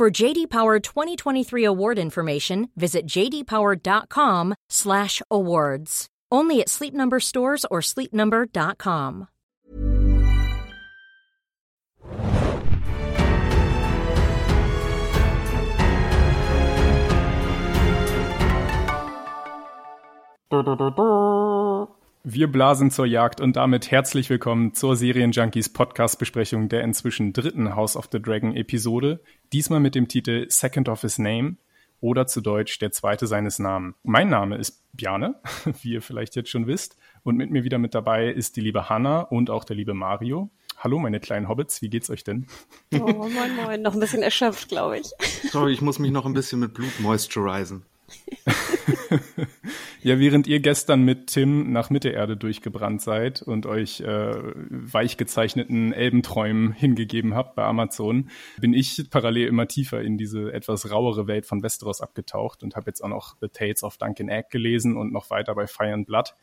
For JD Power 2023 award information, visit jdpower.com/awards. Only at Sleep Number stores or sleepnumber.com. Wir blasen zur Jagd und damit herzlich willkommen zur Serienjunkies Podcast-Besprechung der inzwischen dritten House of the Dragon Episode. Diesmal mit dem Titel Second of His Name oder zu Deutsch der zweite seines Namen. Mein Name ist Bjane, wie ihr vielleicht jetzt schon wisst. Und mit mir wieder mit dabei ist die liebe Hanna und auch der liebe Mario. Hallo, meine kleinen Hobbits, wie geht's euch denn? Oh, moin, moin, noch ein bisschen erschöpft, glaube ich. Sorry, ich muss mich noch ein bisschen mit Blut moisturizing. ja, während ihr gestern mit Tim nach Mittelerde durchgebrannt seid und euch äh, weich Elbenträumen hingegeben habt bei Amazon, bin ich parallel immer tiefer in diese etwas rauere Welt von Westeros abgetaucht und habe jetzt auch noch The Tales of Duncan Egg gelesen und noch weiter bei Fire and Blood.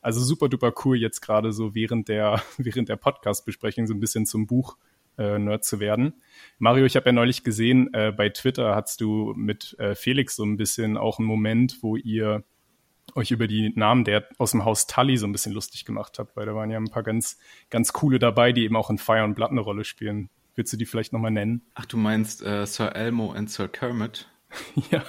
Also super duper cool jetzt gerade so während der während der Podcast-Besprechung so ein bisschen zum Buch Nerd zu werden. Mario, ich habe ja neulich gesehen, äh, bei Twitter hast du mit äh, Felix so ein bisschen auch einen Moment, wo ihr euch über die Namen der aus dem Haus Tully so ein bisschen lustig gemacht habt, weil da waren ja ein paar ganz, ganz coole dabei, die eben auch in Fire and Blood eine Rolle spielen. Willst du die vielleicht nochmal nennen? Ach, du meinst äh, Sir Elmo und Sir Kermit? ja.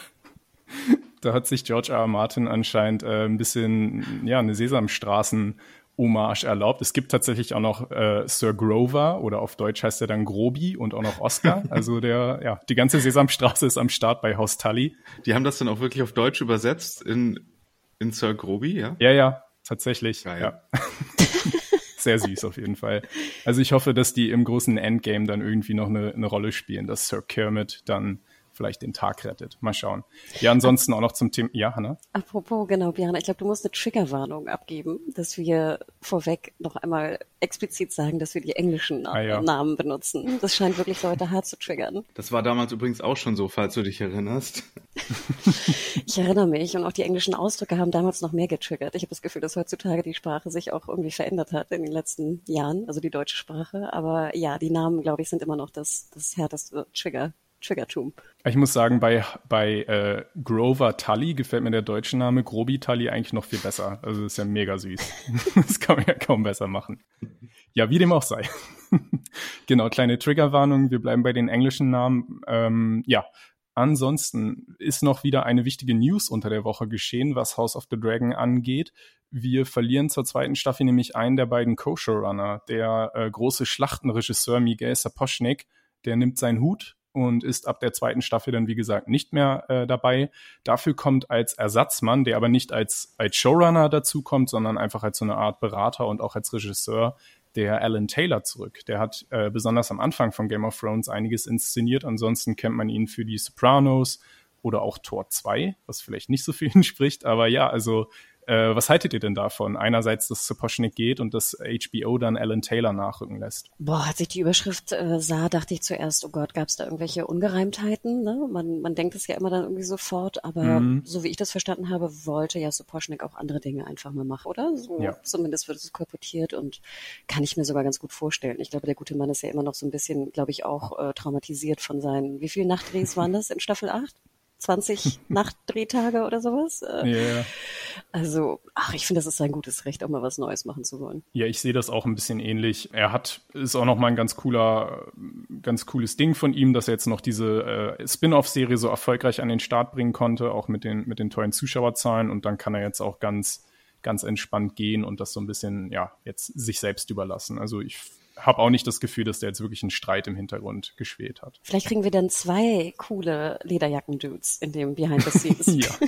Da hat sich George R. R. Martin anscheinend äh, ein bisschen, ja, eine Sesamstraßen Hommage erlaubt. Es gibt tatsächlich auch noch äh, Sir Grover oder auf Deutsch heißt er dann Grobi und auch noch Oscar. Also der, ja, die ganze Sesamstraße ist am Start bei Haus Tully. Die haben das dann auch wirklich auf Deutsch übersetzt in, in Sir Grobi, ja? Ja, ja, tatsächlich. Geil. Ja. Sehr süß auf jeden Fall. Also ich hoffe, dass die im großen Endgame dann irgendwie noch eine, eine Rolle spielen, dass Sir Kermit dann vielleicht den Tag rettet. Mal schauen. Ja, ansonsten auch noch zum Thema. Ja, Hanna? Apropos, genau, Björn, ich glaube, du musst eine Triggerwarnung abgeben, dass wir vorweg noch einmal explizit sagen, dass wir die englischen ah, ja. Namen benutzen. Das scheint wirklich Leute hart zu triggern. Das war damals übrigens auch schon so, falls du dich erinnerst. ich erinnere mich und auch die englischen Ausdrücke haben damals noch mehr getriggert. Ich habe das Gefühl, dass heutzutage die Sprache sich auch irgendwie verändert hat in den letzten Jahren, also die deutsche Sprache. Aber ja, die Namen, glaube ich, sind immer noch das, das härteste Trigger Triggertum. Ich muss sagen, bei, bei äh, Grover Tully gefällt mir der deutsche Name Grobi Tully eigentlich noch viel besser. Also ist ja mega süß. das kann man ja kaum besser machen. Ja, wie dem auch sei. genau, kleine Triggerwarnung. Wir bleiben bei den englischen Namen. Ähm, ja, Ansonsten ist noch wieder eine wichtige News unter der Woche geschehen, was House of the Dragon angeht. Wir verlieren zur zweiten Staffel nämlich einen der beiden Co-Showrunner. Der äh, große Schlachtenregisseur Miguel Sapochnik, der nimmt seinen Hut und ist ab der zweiten Staffel dann, wie gesagt, nicht mehr äh, dabei. Dafür kommt als Ersatzmann, der aber nicht als, als Showrunner dazukommt, sondern einfach als so eine Art Berater und auch als Regisseur, der Alan Taylor zurück. Der hat äh, besonders am Anfang von Game of Thrones einiges inszeniert. Ansonsten kennt man ihn für die Sopranos oder auch Tor 2, was vielleicht nicht so viel entspricht. Aber ja, also äh, was haltet ihr denn davon? Einerseits, dass Sapochnik geht und dass HBO dann Alan Taylor nachrücken lässt. Boah, als ich die Überschrift äh, sah, dachte ich zuerst, oh Gott, gab es da irgendwelche Ungereimtheiten? Ne? Man, man denkt es ja immer dann irgendwie sofort, aber mhm. so wie ich das verstanden habe, wollte ja Sapochnik auch andere Dinge einfach mal machen, oder? So, ja. Zumindest wird es kolportiert und kann ich mir sogar ganz gut vorstellen. Ich glaube, der gute Mann ist ja immer noch so ein bisschen, glaube ich, auch äh, traumatisiert von seinen, wie viele Nachtdrehs waren das in Staffel 8? 20 Nachtdrehtage oder sowas. Yeah. Also, ach, ich finde, das ist sein gutes Recht, auch mal was Neues machen zu wollen. Ja, ich sehe das auch ein bisschen ähnlich. Er hat, ist auch noch mal ein ganz cooler, ganz cooles Ding von ihm, dass er jetzt noch diese äh, Spin-off-Serie so erfolgreich an den Start bringen konnte, auch mit den, mit den tollen Zuschauerzahlen. Und dann kann er jetzt auch ganz, ganz entspannt gehen und das so ein bisschen, ja, jetzt sich selbst überlassen. Also ich habe auch nicht das Gefühl, dass der jetzt wirklich einen Streit im Hintergrund geschwelt hat. Vielleicht kriegen wir dann zwei coole Lederjacken-Dudes in dem Behind the Scenes. ja.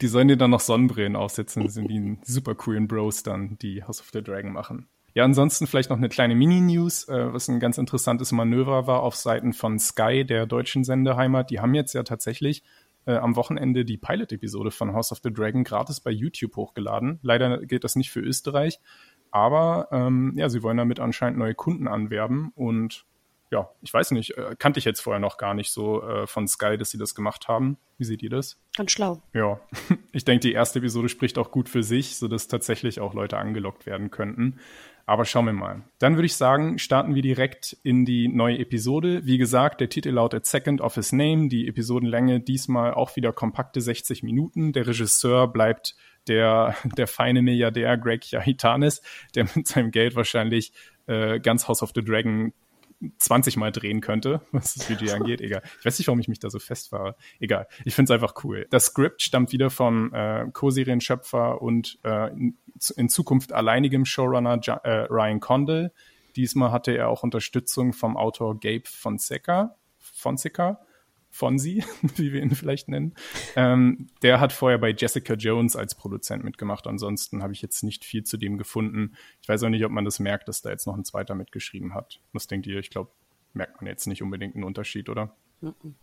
Die sollen dir dann noch Sonnenbrillen aufsetzen, das sind die super coolen Bros dann, die House of the Dragon machen. Ja, ansonsten vielleicht noch eine kleine Mini-News, äh, was ein ganz interessantes Manöver war auf Seiten von Sky, der deutschen Sendeheimat. Die haben jetzt ja tatsächlich äh, am Wochenende die Pilot-Episode von House of the Dragon gratis bei YouTube hochgeladen. Leider gilt das nicht für Österreich, aber ähm, ja, sie wollen damit anscheinend neue Kunden anwerben und ja, ich weiß nicht, äh, kannte ich jetzt vorher noch gar nicht so äh, von Sky, dass sie das gemacht haben. Wie seht ihr das? Ganz schlau. Ja, ich denke, die erste Episode spricht auch gut für sich, sodass tatsächlich auch Leute angelockt werden könnten. Aber schauen wir mal. Dann würde ich sagen, starten wir direkt in die neue Episode. Wie gesagt, der Titel lautet Second of His Name. Die Episodenlänge diesmal auch wieder kompakte 60 Minuten. Der Regisseur bleibt der, der feine Milliardär Greg Yahitanis, der mit seinem Geld wahrscheinlich äh, ganz House of the Dragon 20 Mal drehen könnte, was das Budget angeht. Egal. Ich weiß nicht, warum ich mich da so festfahre. Egal. Ich finde es einfach cool. Das Skript stammt wieder vom äh, Co-Serienschöpfer und äh, in, in, Zukunft alleinigem Showrunner ja, äh, Ryan Condell. Diesmal hatte er auch Unterstützung vom Autor Gabe Fonseca. Fonseca Fonsi, wie wir ihn vielleicht nennen. Ähm, der hat vorher bei Jessica Jones als Produzent mitgemacht. Ansonsten habe ich jetzt nicht viel zu dem gefunden. Ich weiß auch nicht, ob man das merkt, dass da jetzt noch ein zweiter mitgeschrieben hat. Was denkt ihr? Ich glaube, merkt man jetzt nicht unbedingt einen Unterschied, oder?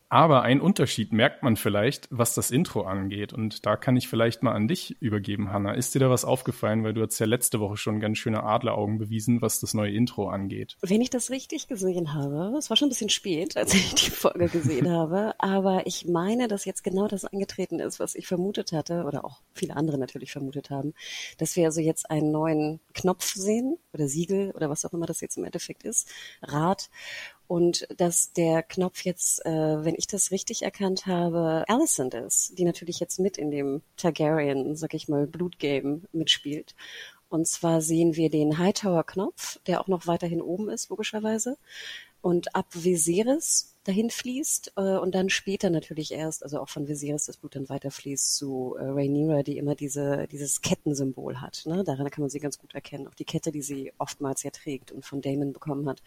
Aber ein Unterschied merkt man vielleicht, was das Intro angeht. Und da kann ich vielleicht mal an dich übergeben, Hanna. Ist dir da was aufgefallen? Weil du hast ja letzte Woche schon ganz schöne Adleraugen bewiesen, was das neue Intro angeht. Wenn ich das richtig gesehen habe, es war schon ein bisschen spät, als ich die Folge gesehen habe, aber ich meine, dass jetzt genau das angetreten ist, was ich vermutet hatte, oder auch viele andere natürlich vermutet haben, dass wir also jetzt einen neuen Knopf sehen oder Siegel oder was auch immer das jetzt im Endeffekt ist, Rad und dass der Knopf jetzt, äh, wenn ich das richtig erkannt habe, Alicent ist, die natürlich jetzt mit in dem Targaryen, sag ich mal, Blutgame mitspielt. Und zwar sehen wir den Hightower-Knopf, der auch noch weiterhin oben ist, logischerweise. Und ab Viserys dahin fließt äh, und dann später natürlich erst, also auch von Viserys das Blut dann weiterfließt zu äh, Rhaenyra, die immer diese dieses Kettensymbol hat. Ne? Daran kann man sie ganz gut erkennen. Auch die Kette, die sie oftmals ja trägt und von Damon bekommen hat.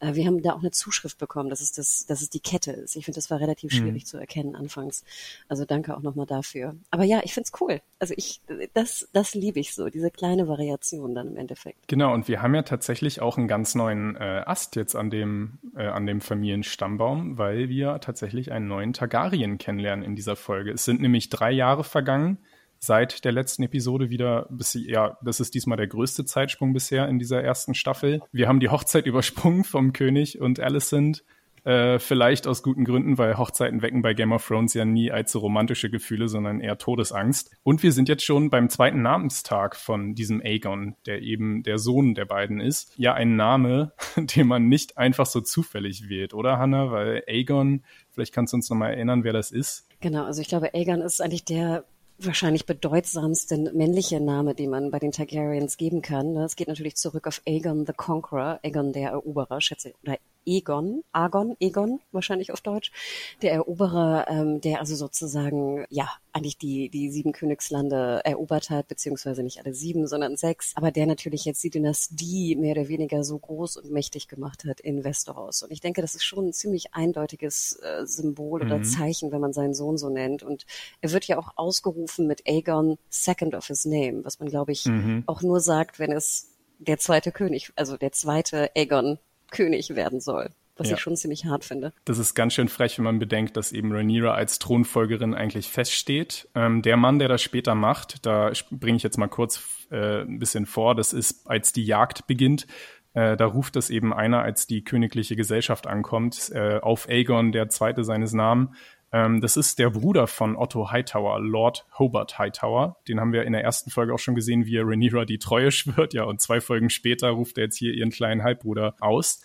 Äh, wir haben da auch eine Zuschrift bekommen, dass es das, dass es die Kette ist. Ich finde, das war relativ mhm. schwierig zu erkennen anfangs. Also danke auch nochmal dafür. Aber ja, ich finde es cool. Also ich, das, das liebe ich so, diese kleine Variation dann im Endeffekt. Genau, und wir haben ja tatsächlich auch einen ganz neuen äh, Ast jetzt an dem, äh, an dem Familienstammbaum weil wir tatsächlich einen neuen Targaryen kennenlernen in dieser Folge. Es sind nämlich drei Jahre vergangen seit der letzten Episode wieder bis, ja, das ist diesmal der größte Zeitsprung bisher in dieser ersten Staffel. Wir haben die Hochzeit übersprungen vom König und Alicent äh, vielleicht aus guten Gründen, weil Hochzeiten wecken bei Game of Thrones ja nie allzu romantische Gefühle, sondern eher Todesangst. Und wir sind jetzt schon beim zweiten Namenstag von diesem Aegon, der eben der Sohn der beiden ist. Ja, ein Name, den man nicht einfach so zufällig wählt, oder Hannah? Weil Aegon, vielleicht kannst du uns nochmal erinnern, wer das ist. Genau, also ich glaube, Aegon ist eigentlich der wahrscheinlich bedeutsamste männliche Name, den man bei den Targaryens geben kann. Es geht natürlich zurück auf Aegon the Conqueror, Aegon der Eroberer, schätze, oder Egon, Agon, Egon wahrscheinlich auf Deutsch, der Eroberer, ähm, der also sozusagen ja eigentlich die die sieben Königslande erobert hat, beziehungsweise nicht alle sieben, sondern sechs, aber der natürlich jetzt die Dynastie mehr oder weniger so groß und mächtig gemacht hat in Westeros. Und ich denke, das ist schon ein ziemlich eindeutiges äh, Symbol oder mhm. Zeichen, wenn man seinen Sohn so nennt. Und er wird ja auch ausgerufen mit Aegon, second of his name, was man glaube ich mhm. auch nur sagt, wenn es der zweite König, also der zweite Aegon König werden soll. Was ja. ich schon ziemlich hart finde. Das ist ganz schön frech, wenn man bedenkt, dass eben Rhaenyra als Thronfolgerin eigentlich feststeht. Ähm, der Mann, der das später macht, da bringe ich jetzt mal kurz äh, ein bisschen vor, das ist, als die Jagd beginnt, äh, da ruft es eben einer, als die königliche Gesellschaft ankommt, äh, auf Aegon, der zweite seines Namens, ähm, das ist der Bruder von Otto Hightower, Lord Hobart Hightower. Den haben wir in der ersten Folge auch schon gesehen, wie er Rhaenyra die Treue schwört. Ja, und zwei Folgen später ruft er jetzt hier ihren kleinen Halbbruder aus.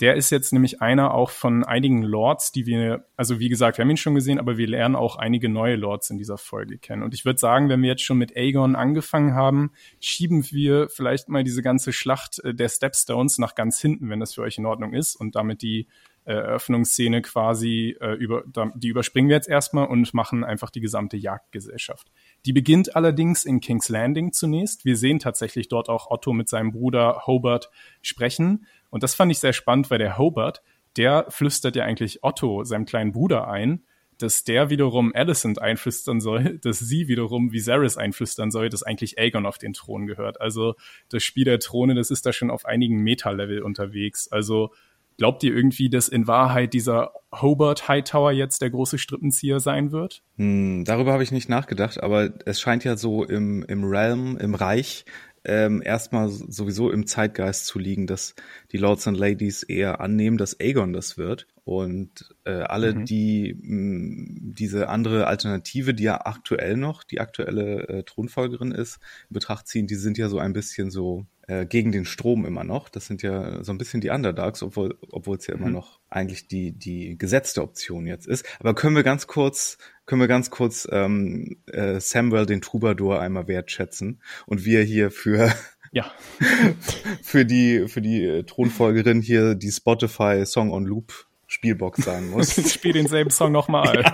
Der ist jetzt nämlich einer auch von einigen Lords, die wir, also wie gesagt, wir haben ihn schon gesehen, aber wir lernen auch einige neue Lords in dieser Folge kennen. Und ich würde sagen, wenn wir jetzt schon mit Aegon angefangen haben, schieben wir vielleicht mal diese ganze Schlacht äh, der Stepstones nach ganz hinten, wenn das für euch in Ordnung ist und damit die Eröffnungsszene quasi äh, über, die überspringen wir jetzt erstmal und machen einfach die gesamte Jagdgesellschaft. Die beginnt allerdings in King's Landing zunächst. Wir sehen tatsächlich dort auch Otto mit seinem Bruder Hobart sprechen. Und das fand ich sehr spannend, weil der Hobart, der flüstert ja eigentlich Otto, seinem kleinen Bruder, ein, dass der wiederum Alicent einflüstern soll, dass sie wiederum Viserys einflüstern soll, dass eigentlich Aegon auf den Thron gehört. Also das Spiel der Throne, das ist da schon auf einigen Meta-Level unterwegs. Also Glaubt ihr irgendwie, dass in Wahrheit dieser Hobart Hightower jetzt der große Strippenzieher sein wird? Hm, darüber habe ich nicht nachgedacht, aber es scheint ja so im, im Realm, im Reich, ähm, erstmal sowieso im Zeitgeist zu liegen, dass die Lords und Ladies eher annehmen, dass Aegon das wird. Und äh, alle, mhm. die mh, diese andere Alternative, die ja aktuell noch die aktuelle äh, Thronfolgerin ist, in Betracht ziehen, die sind ja so ein bisschen so äh, gegen den Strom immer noch. Das sind ja so ein bisschen die Underdogs, obwohl obwohl es ja immer mhm. noch eigentlich die die gesetzte Option jetzt ist. Aber können wir ganz kurz können wir ganz kurz ähm, äh, Samuel den Troubadour einmal wertschätzen und wir hier für ja. für die für die äh, Thronfolgerin hier die Spotify Song on Loop Spielbox sein muss. Ich spiel denselben Song nochmal.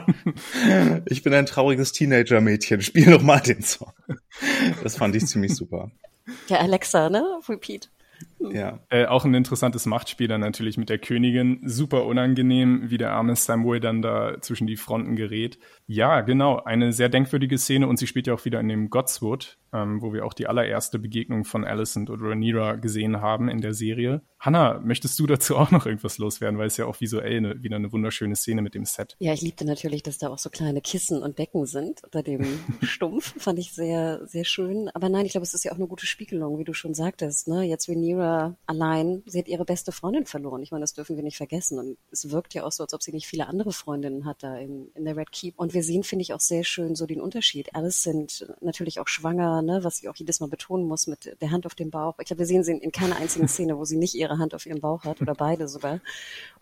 Ja. Ich bin ein trauriges Teenager-Mädchen. Spiel noch mal den Song. Das fand ich ziemlich super. Ja, Alexa, ne? Repeat. Ja. Äh, auch ein interessantes Machtspiel dann natürlich mit der Königin. Super unangenehm, wie der arme Samuel dann da zwischen die Fronten gerät. Ja, genau. Eine sehr denkwürdige Szene und sie spielt ja auch wieder in dem Godswood, ähm, wo wir auch die allererste Begegnung von Alicent und Rhaenyra gesehen haben in der Serie. Hanna, möchtest du dazu auch noch irgendwas loswerden, weil es ja auch visuell eine, wieder eine wunderschöne Szene mit dem Set. Ja, ich liebte natürlich, dass da auch so kleine Kissen und Decken sind unter dem Stumpf. Fand ich sehr, sehr schön. Aber nein, ich glaube, es ist ja auch eine gute Spiegelung, wie du schon sagtest. Ne? Jetzt Rhaenyra allein, sie hat ihre beste Freundin verloren. Ich meine, das dürfen wir nicht vergessen. Und es wirkt ja auch so, als ob sie nicht viele andere Freundinnen hat da in, in der Red Keep. Und wir sehen, finde ich, auch sehr schön so den Unterschied. Alles sind natürlich auch schwanger, ne, was sie auch jedes Mal betonen muss mit der Hand auf dem Bauch. Ich glaube, wir sehen sie in keiner einzigen Szene, wo sie nicht ihre Hand auf ihrem Bauch hat oder beide sogar.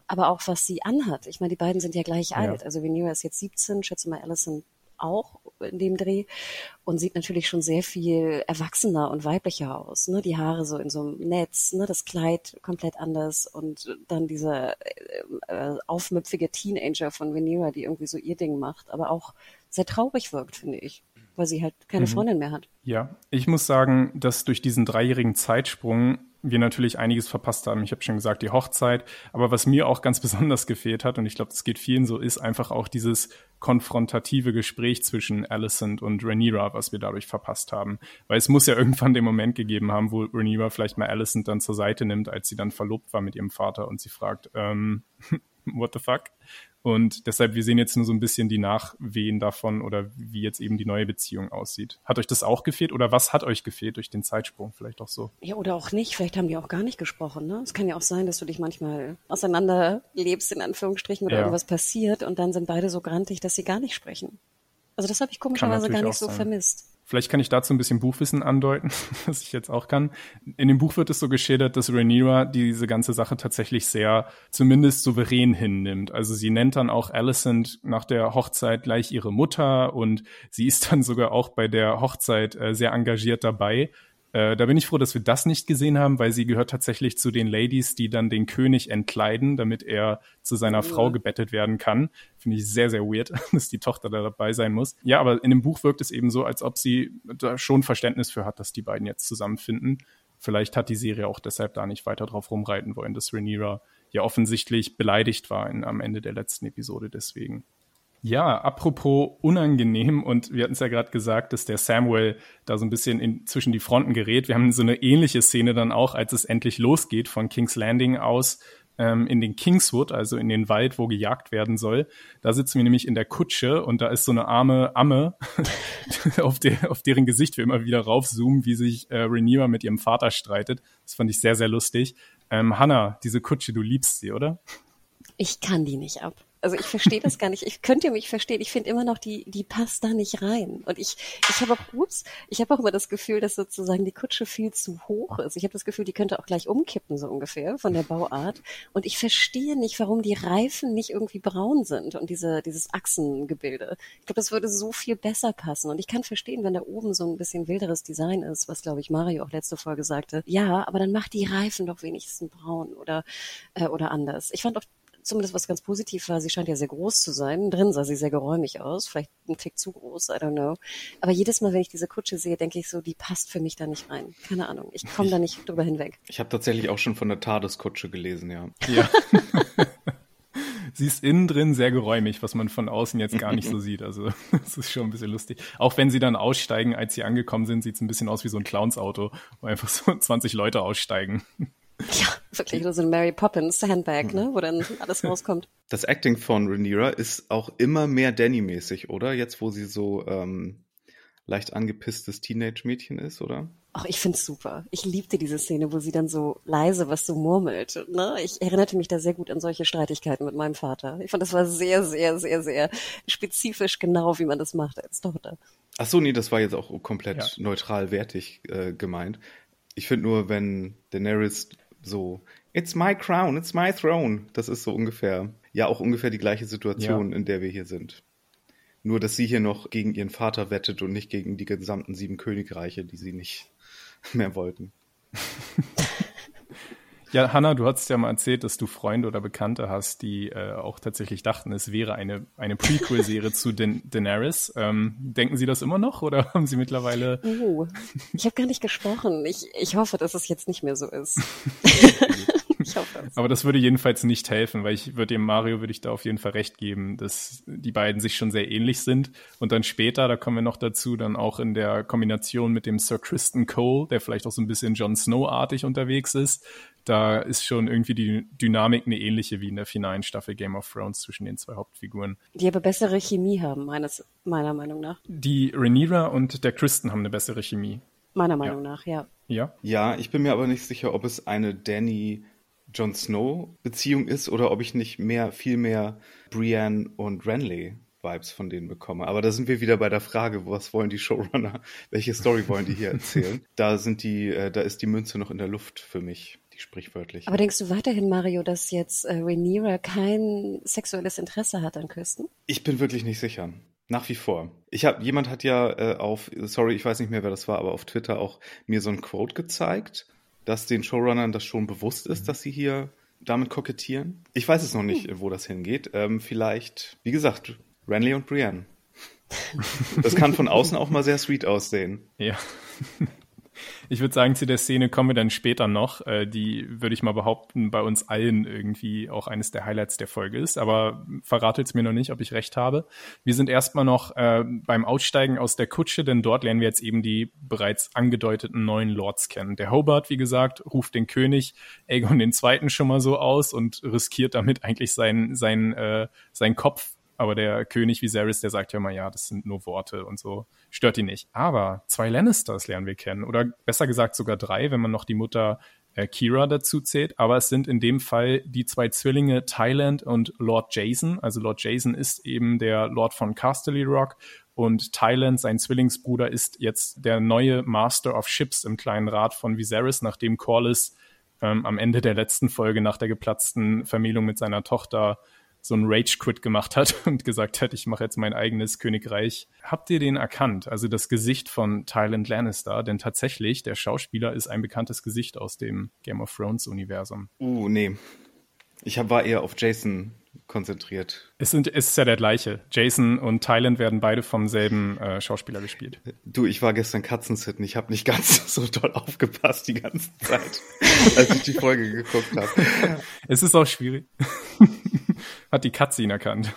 Aber auch was sie anhat. Ich meine, die beiden sind ja gleich ja. alt. Also Venera ist jetzt 17, schätze mal Alison auch in dem Dreh und sieht natürlich schon sehr viel erwachsener und weiblicher aus. Ne? Die Haare so in so einem Netz, ne? das Kleid komplett anders und dann dieser äh, äh, aufmüpfige Teenager von Venera, die irgendwie so ihr Ding macht, aber auch sehr traurig wirkt, finde ich weil sie halt keine mhm. Freundin mehr hat. Ja, ich muss sagen, dass durch diesen dreijährigen Zeitsprung wir natürlich einiges verpasst haben. Ich habe schon gesagt, die Hochzeit. Aber was mir auch ganz besonders gefehlt hat, und ich glaube, das geht vielen so, ist einfach auch dieses konfrontative Gespräch zwischen Alicent und Rhaenyra, was wir dadurch verpasst haben. Weil es muss ja irgendwann den Moment gegeben haben, wo Rhaenyra vielleicht mal Alicent dann zur Seite nimmt, als sie dann verlobt war mit ihrem Vater und sie fragt, ähm, what the fuck? Und deshalb, wir sehen jetzt nur so ein bisschen die Nachwehen davon oder wie jetzt eben die neue Beziehung aussieht. Hat euch das auch gefehlt oder was hat euch gefehlt durch den Zeitsprung? Vielleicht auch so. Ja, oder auch nicht. Vielleicht haben die auch gar nicht gesprochen. Ne? Es kann ja auch sein, dass du dich manchmal auseinanderlebst, in Anführungsstrichen, oder ja. irgendwas passiert und dann sind beide so grantig, dass sie gar nicht sprechen. Also das habe ich komischerweise gar nicht so sein. vermisst. Vielleicht kann ich dazu ein bisschen Buchwissen andeuten, was ich jetzt auch kann. In dem Buch wird es so geschildert, dass Rhaenyra diese ganze Sache tatsächlich sehr zumindest souverän hinnimmt. Also sie nennt dann auch Alicent nach der Hochzeit gleich ihre Mutter und sie ist dann sogar auch bei der Hochzeit äh, sehr engagiert dabei. Äh, da bin ich froh, dass wir das nicht gesehen haben, weil sie gehört tatsächlich zu den Ladies, die dann den König entkleiden, damit er zu seiner ja. Frau gebettet werden kann. Finde ich sehr, sehr weird, dass die Tochter da dabei sein muss. Ja, aber in dem Buch wirkt es eben so, als ob sie da schon Verständnis für hat, dass die beiden jetzt zusammenfinden. Vielleicht hat die Serie auch deshalb da nicht weiter drauf rumreiten wollen, dass Rhaenyra ja offensichtlich beleidigt war in, am Ende der letzten Episode deswegen. Ja, apropos unangenehm und wir hatten es ja gerade gesagt, dass der Samuel da so ein bisschen in, zwischen die Fronten gerät. Wir haben so eine ähnliche Szene dann auch, als es endlich losgeht von King's Landing aus ähm, in den Kingswood, also in den Wald, wo gejagt werden soll. Da sitzen wir nämlich in der Kutsche und da ist so eine arme Amme, auf, der, auf deren Gesicht wir immer wieder raufzoomen, wie sich äh, Rhaenyra mit ihrem Vater streitet. Das fand ich sehr, sehr lustig. Ähm, Hannah, diese Kutsche, du liebst sie, oder? Ich kann die nicht ab. Also ich verstehe das gar nicht. Ich könnte mich verstehen. Ich finde immer noch, die, die passt da nicht rein. Und ich, ich habe auch, ups, ich habe auch immer das Gefühl, dass sozusagen die Kutsche viel zu hoch ist. Ich habe das Gefühl, die könnte auch gleich umkippen, so ungefähr, von der Bauart. Und ich verstehe nicht, warum die Reifen nicht irgendwie braun sind und diese, dieses Achsengebilde. Ich glaube, das würde so viel besser passen. Und ich kann verstehen, wenn da oben so ein bisschen wilderes Design ist, was, glaube ich, Mario auch letzte Folge sagte. Ja, aber dann macht die Reifen doch wenigstens braun oder, äh, oder anders. Ich fand auch zumindest was ganz positiv war, sie scheint ja sehr groß zu sein. Drin sah sie sehr geräumig aus, vielleicht ein Tick zu groß, I don't know. Aber jedes Mal, wenn ich diese Kutsche sehe, denke ich so, die passt für mich da nicht rein. Keine Ahnung, ich komme da nicht drüber hinweg. Ich habe tatsächlich auch schon von der TARDIS-Kutsche gelesen, ja. Ja. sie ist innen drin sehr geräumig, was man von außen jetzt gar nicht so sieht. Also es ist schon ein bisschen lustig. Auch wenn sie dann aussteigen, als sie angekommen sind, sieht es ein bisschen aus wie so ein Clowns-Auto, wo einfach so 20 Leute aussteigen. Ja, wirklich nur so ein Mary Poppins Handbag, ne, wo dann alles rauskommt. Das Acting von Rhaenyra ist auch immer mehr Danny-mäßig, oder? Jetzt, wo sie so ähm, leicht angepisstes Teenage-Mädchen ist, oder? Ach, ich find's super. Ich liebte diese Szene, wo sie dann so leise was so murmelt. Ne? Ich erinnerte mich da sehr gut an solche Streitigkeiten mit meinem Vater. Ich fand, das war sehr, sehr, sehr, sehr spezifisch genau, wie man das macht als Tochter. Ach so, nee, das war jetzt auch komplett ja. neutral wertig äh, gemeint. Ich finde nur, wenn Daenerys so, it's my crown, it's my throne, das ist so ungefähr, ja auch ungefähr die gleiche Situation, ja. in der wir hier sind. Nur, dass sie hier noch gegen ihren Vater wettet und nicht gegen die gesamten sieben Königreiche, die sie nicht mehr wollten. Ja, Hanna, du hast ja mal erzählt, dass du Freunde oder Bekannte hast, die äh, auch tatsächlich dachten, es wäre eine, eine Prequel-Serie zu da Daenerys. Ähm, denken Sie das immer noch oder haben Sie mittlerweile... Oh, ich habe gar nicht gesprochen. Ich, ich hoffe, dass es jetzt nicht mehr so ist. Ich hoffe es. Aber das würde jedenfalls nicht helfen, weil ich würde dem Mario würde ich da auf jeden Fall recht geben, dass die beiden sich schon sehr ähnlich sind. Und dann später, da kommen wir noch dazu, dann auch in der Kombination mit dem Sir Kristen Cole, der vielleicht auch so ein bisschen Jon Snow-artig unterwegs ist, da ist schon irgendwie die Dynamik eine ähnliche wie in der finalen Staffel Game of Thrones zwischen den zwei Hauptfiguren. Die aber bessere Chemie haben, meines, meiner Meinung nach. Die Rhaenyra und der Kristen haben eine bessere Chemie. Meiner Meinung ja. nach, ja. Ja? Ja, ich bin mir aber nicht sicher, ob es eine Danny Jon Snow Beziehung ist oder ob ich nicht mehr, viel mehr Brienne und Renly Vibes von denen bekomme. Aber da sind wir wieder bei der Frage, was wollen die Showrunner, welche Story wollen die hier erzählen? da sind die, äh, da ist die Münze noch in der Luft für mich, sprichwörtlich. Aber denkst du weiterhin, Mario, dass jetzt äh, Rhaenyra kein sexuelles Interesse hat an Kirsten? Ich bin wirklich nicht sicher. Nach wie vor. Ich habe jemand hat ja äh, auf, sorry, ich weiß nicht mehr, wer das war, aber auf Twitter auch mir so ein Quote gezeigt dass den Showrunnern das schon bewusst ist, mhm. dass sie hier damit kokettieren. Ich weiß es noch nicht, wo das hingeht. Ähm, vielleicht, wie gesagt, Renly und Brienne. Das kann von außen auch mal sehr sweet aussehen. Ja. Ich würde sagen, zu der Szene kommen wir dann später noch. Äh, die würde ich mal behaupten, bei uns allen irgendwie auch eines der Highlights der Folge ist. Aber verratet es mir noch nicht, ob ich recht habe. Wir sind erstmal noch äh, beim Aussteigen aus der Kutsche, denn dort lernen wir jetzt eben die bereits angedeuteten neuen Lords kennen. Der Hobart, wie gesagt, ruft den König Aegon II. schon mal so aus und riskiert damit eigentlich seinen, seinen, äh, seinen Kopf aber der König Viserys, der sagt ja immer, ja, das sind nur Worte und so. Stört ihn nicht. Aber zwei Lannisters lernen wir kennen. Oder besser gesagt sogar drei, wenn man noch die Mutter äh, Kira dazu zählt. Aber es sind in dem Fall die zwei Zwillinge Thailand und Lord Jason. Also Lord Jason ist eben der Lord von Casterly Rock und Thailand, sein Zwillingsbruder, ist jetzt der neue Master of Ships im kleinen Rat von Viserys, nachdem Corlys ähm, am Ende der letzten Folge nach der geplatzten Vermählung mit seiner Tochter so ein Rage-Quit gemacht hat und gesagt hat, ich mache jetzt mein eigenes Königreich. Habt ihr den erkannt? Also das Gesicht von Tyland Lannister? Denn tatsächlich, der Schauspieler ist ein bekanntes Gesicht aus dem Game of Thrones-Universum. Uh, nee. Ich hab, war eher auf Jason konzentriert. Es, sind, es ist ja der gleiche. Jason und Thailand werden beide vom selben äh, Schauspieler gespielt. Du, ich war gestern Katzensitten. Ich habe nicht ganz so toll aufgepasst die ganze Zeit, als ich die Folge geguckt habe. Es ist auch schwierig. Hat die Katze ihn erkannt.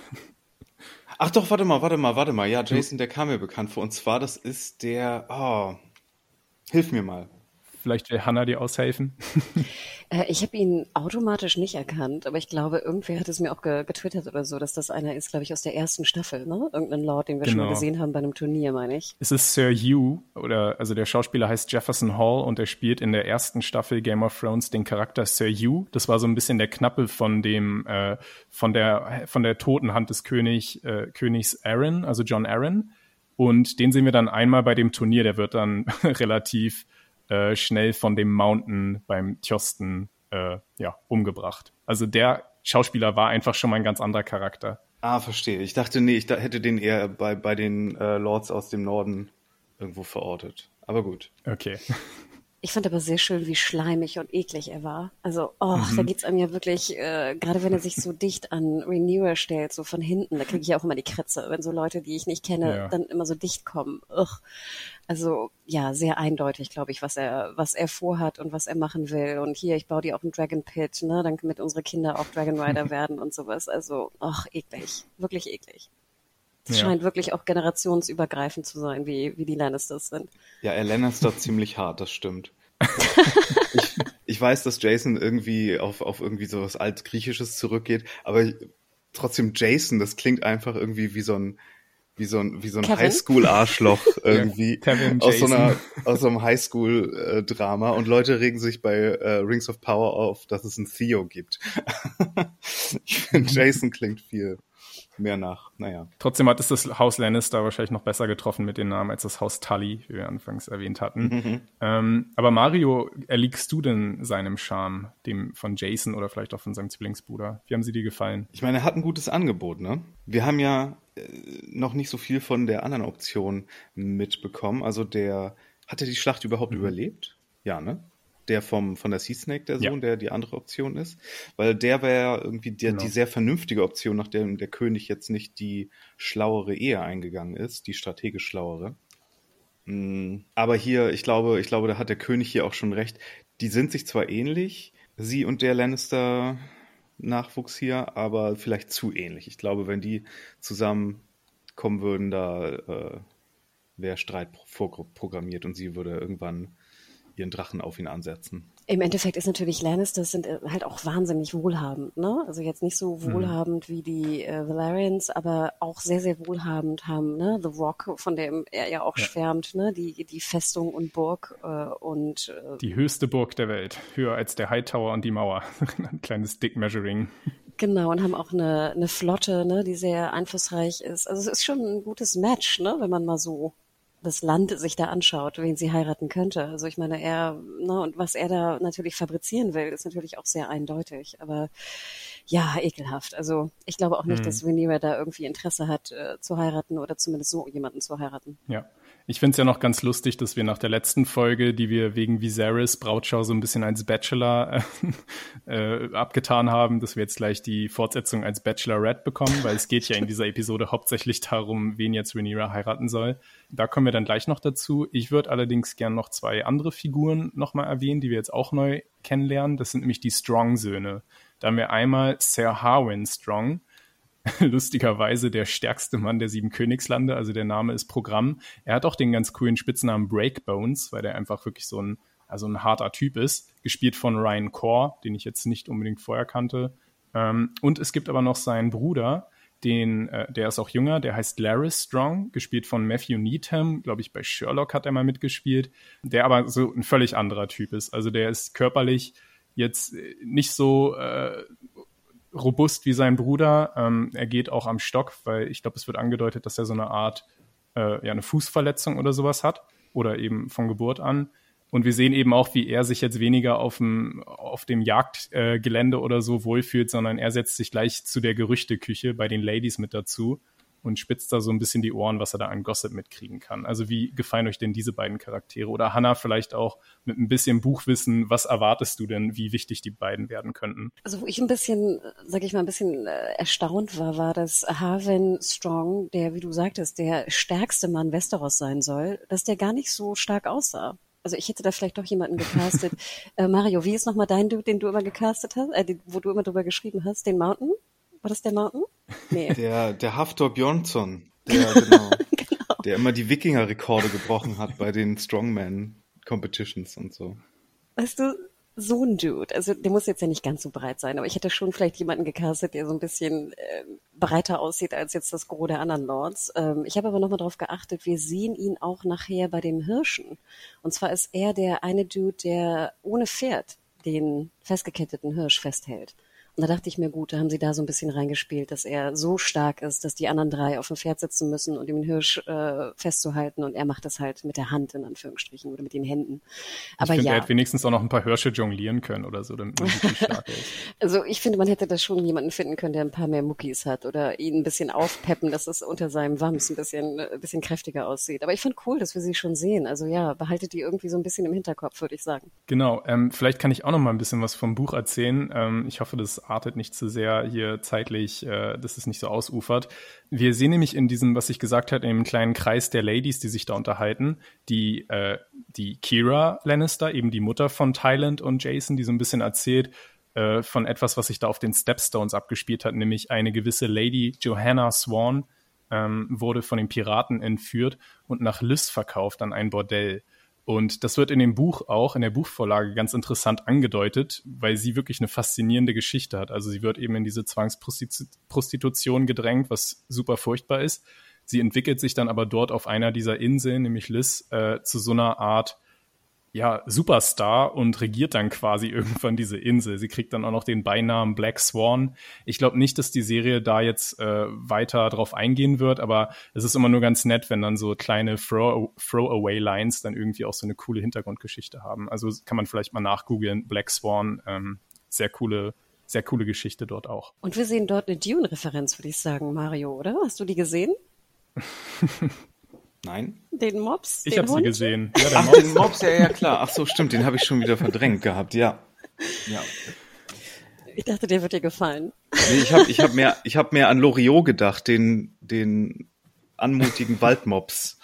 Ach doch, warte mal, warte mal, warte mal. Ja, Jason, der kam mir bekannt vor. Und zwar, das ist der. Oh, hilf mir mal. Vielleicht will Hannah dir aushelfen. Äh, ich habe ihn automatisch nicht erkannt, aber ich glaube, irgendwer hat es mir auch ge getwittert oder so, dass das einer ist, glaube ich, aus der ersten Staffel, ne? Irgendein Lord, den wir genau. schon mal genau. gesehen haben bei einem Turnier, meine ich. Es ist Sir Hugh, oder also der Schauspieler heißt Jefferson Hall und er spielt in der ersten Staffel Game of Thrones den Charakter Sir Hugh. Das war so ein bisschen der Knappe von dem, äh, von der, von der toten Hand des König, äh, Königs Aaron, also John Aaron. Und den sehen wir dann einmal bei dem Turnier, der wird dann relativ äh, schnell von dem Mountain beim Tjosten äh, ja, umgebracht. Also der Schauspieler war einfach schon mal ein ganz anderer Charakter. Ah, verstehe. Ich dachte, nee, ich hätte den eher bei, bei den äh, Lords aus dem Norden irgendwo verortet. Aber gut. Okay. Ich fand aber sehr schön, wie schleimig und eklig er war. Also, oh, mhm. da geht's einem ja wirklich, äh, gerade wenn er sich so dicht an Renewer stellt, so von hinten, da kriege ich ja auch immer die Kritze, wenn so Leute, die ich nicht kenne, ja. dann immer so dicht kommen. Ugh. Also ja, sehr eindeutig, glaube ich, was er, was er vorhat und was er machen will. Und hier, ich baue dir auch einen Dragon Pit, ne, dann mit unsere Kinder auch Dragon Rider werden und sowas. Also, ach, eklig, wirklich eklig. Es ja. scheint wirklich auch generationsübergreifend zu sein, wie, wie die Lannisters sind. Ja, er Lannister ziemlich hart, das stimmt. ich, ich weiß, dass Jason irgendwie auf, auf irgendwie so was Altgriechisches zurückgeht, aber trotzdem Jason, das klingt einfach irgendwie wie so ein, wie so ein, wie so ein Highschool-Arschloch irgendwie ja, aus so einer, aus so einem Highschool-Drama und Leute regen sich bei äh, Rings of Power auf, dass es ein Theo gibt. ich finde, Jason klingt viel mehr nach, naja. Trotzdem hat es das Haus Lannister wahrscheinlich noch besser getroffen mit den Namen als das Haus Tully, wie wir anfangs erwähnt hatten. Mhm. Ähm, aber Mario, erliegst du denn seinem Charme, dem von Jason oder vielleicht auch von seinem Zwillingsbruder? Wie haben sie dir gefallen? Ich meine, er hat ein gutes Angebot, ne? Wir haben ja äh, noch nicht so viel von der anderen Option mitbekommen. Also der, hat er die Schlacht überhaupt mhm. überlebt? Ja, ne? Der vom von der Sea Snake, der Sohn, ja. der die andere Option ist, weil der wäre irgendwie der, genau. die sehr vernünftige Option, nachdem der König jetzt nicht die schlauere Ehe eingegangen ist, die strategisch schlauere. Mm, aber hier, ich glaube, ich glaube, da hat der König hier auch schon recht. Die sind sich zwar ähnlich, sie und der Lannister Nachwuchs hier, aber vielleicht zu ähnlich. Ich glaube, wenn die zusammen kommen würden, da äh, wäre Streit vorprogrammiert und sie würde irgendwann ihren Drachen auf ihn ansetzen. Im Endeffekt ist natürlich Lannisters sind äh, halt auch wahnsinnig wohlhabend, ne? Also jetzt nicht so mhm. wohlhabend mhm. wie die äh, Valerians, aber auch sehr, sehr wohlhabend haben, ne? The Rock, von dem er ja auch ja. schwärmt, ne? Die, die Festung und Burg äh, und äh, Die höchste Burg der Welt, höher als der Hightower und die Mauer. Ein kleines Dick Measuring. Genau, und haben auch eine, eine Flotte, ne, die sehr einflussreich ist. Also es ist schon ein gutes Match, ne, wenn man mal so das Land sich da anschaut, wen sie heiraten könnte. Also ich meine, er, ne, und was er da natürlich fabrizieren will, ist natürlich auch sehr eindeutig. Aber ja, ekelhaft. Also ich glaube auch nicht, hm. dass Rhaenyra da irgendwie Interesse hat, äh, zu heiraten oder zumindest so jemanden zu heiraten. Ja. Ich finde es ja noch ganz lustig, dass wir nach der letzten Folge, die wir wegen Viserys Brautschau so ein bisschen als Bachelor äh, äh, abgetan haben, dass wir jetzt gleich die Fortsetzung als Bachelorette bekommen, weil es geht ja in dieser Episode hauptsächlich darum, wen jetzt Rhaenyra heiraten soll. Da kommen wir dann gleich noch dazu. Ich würde allerdings gern noch zwei andere Figuren nochmal erwähnen, die wir jetzt auch neu kennenlernen. Das sind nämlich die Strong-Söhne. Da haben wir einmal Sir Harwin Strong, lustigerweise der stärkste Mann der sieben Königslande, also der Name ist Programm. Er hat auch den ganz coolen Spitznamen Breakbones, weil der einfach wirklich so ein, also ein harter Typ ist, gespielt von Ryan Core, den ich jetzt nicht unbedingt vorher kannte. Ähm, und es gibt aber noch seinen Bruder, den, äh, der ist auch jünger, der heißt Laris Strong, gespielt von Matthew Needham, glaube ich, bei Sherlock hat er mal mitgespielt, der aber so ein völlig anderer Typ ist. Also der ist körperlich jetzt äh, nicht so äh, robust wie sein Bruder. Ähm, er geht auch am Stock, weil ich glaube, es wird angedeutet, dass er so eine Art, äh, ja, eine Fußverletzung oder sowas hat oder eben von Geburt an. Und wir sehen eben auch, wie er sich jetzt weniger auf dem, auf dem Jagdgelände äh, oder so wohlfühlt, sondern er setzt sich gleich zu der Gerüchteküche bei den Ladies mit dazu und spitzt da so ein bisschen die Ohren, was er da an Gossip mitkriegen kann. Also wie gefallen euch denn diese beiden Charaktere? Oder Hannah vielleicht auch mit ein bisschen Buchwissen, was erwartest du denn, wie wichtig die beiden werden könnten? Also wo ich ein bisschen, sag ich mal, ein bisschen äh, erstaunt war, war, dass Harvin Strong, der, wie du sagtest, der stärkste Mann Westeros sein soll, dass der gar nicht so stark aussah also ich hätte da vielleicht doch jemanden gecastet. äh, Mario, wie ist nochmal dein Dude, den du immer gecastet hast, äh, wo du immer drüber geschrieben hast, den Mountain? War das der Mountain? Nee. Der, der Haftor Björnsson, der, genau, genau. der immer die Wikinger-Rekorde gebrochen hat bei den Strongman-Competitions und so. Weißt du, so ein Dude, also der muss jetzt ja nicht ganz so breit sein, aber ich hätte schon vielleicht jemanden gecastet, der so ein bisschen äh, breiter aussieht als jetzt das Gros der anderen Lords. Ähm, ich habe aber nochmal darauf geachtet, wir sehen ihn auch nachher bei dem Hirschen. Und zwar ist er der eine Dude, der ohne Pferd den festgeketteten Hirsch festhält. Und da dachte ich mir, gut, da haben sie da so ein bisschen reingespielt, dass er so stark ist, dass die anderen drei auf dem Pferd sitzen müssen und ihm den Hirsch äh, festzuhalten und er macht das halt mit der Hand in Anführungsstrichen oder mit den Händen. Aber ich finde, ja. er hätte wenigstens auch noch ein paar Hirsche jonglieren können oder so, damit man stark ist. Also ich finde, man hätte da schon jemanden finden können, der ein paar mehr Muckis hat oder ihn ein bisschen aufpeppen, dass es unter seinem Wams ein bisschen, ein bisschen kräftiger aussieht. Aber ich finde cool, dass wir sie schon sehen. Also ja, behaltet die irgendwie so ein bisschen im Hinterkopf, würde ich sagen. Genau, ähm, vielleicht kann ich auch noch mal ein bisschen was vom Buch erzählen. Ähm, ich hoffe, das artet nicht zu sehr hier zeitlich, äh, dass es nicht so ausufert. Wir sehen nämlich in diesem, was ich gesagt habe, in dem kleinen Kreis der Ladies, die sich da unterhalten, die, äh, die Kira Lannister, eben die Mutter von Thailand und Jason, die so ein bisschen erzählt, äh, von etwas, was sich da auf den Stepstones abgespielt hat, nämlich eine gewisse Lady Johanna Swan ähm, wurde von den Piraten entführt und nach Lys verkauft an ein Bordell. Und das wird in dem Buch auch, in der Buchvorlage ganz interessant angedeutet, weil sie wirklich eine faszinierende Geschichte hat. Also sie wird eben in diese Zwangsprostitution gedrängt, was super furchtbar ist. Sie entwickelt sich dann aber dort auf einer dieser Inseln, nämlich Liz, äh, zu so einer Art ja, Superstar und regiert dann quasi irgendwann diese Insel. Sie kriegt dann auch noch den Beinamen Black Swan. Ich glaube nicht, dass die Serie da jetzt äh, weiter drauf eingehen wird, aber es ist immer nur ganz nett, wenn dann so kleine Throwaway-Lines dann irgendwie auch so eine coole Hintergrundgeschichte haben. Also kann man vielleicht mal nachgoogeln. Black Swan, ähm, sehr coole, sehr coole Geschichte dort auch. Und wir sehen dort eine Dune-Referenz, würde ich sagen, Mario, oder? Hast du die gesehen? Nein? Den Mops? Ich habe sie gesehen. Ja, der Ach, Mops. den Mops, ja, ja, klar. Ach so, stimmt, den habe ich schon wieder verdrängt gehabt, ja. Ja. Ich dachte, der wird dir gefallen. Nee, ich habe ich hab mehr, ich hab mehr an Loriot gedacht, den, den anmutigen Waldmops.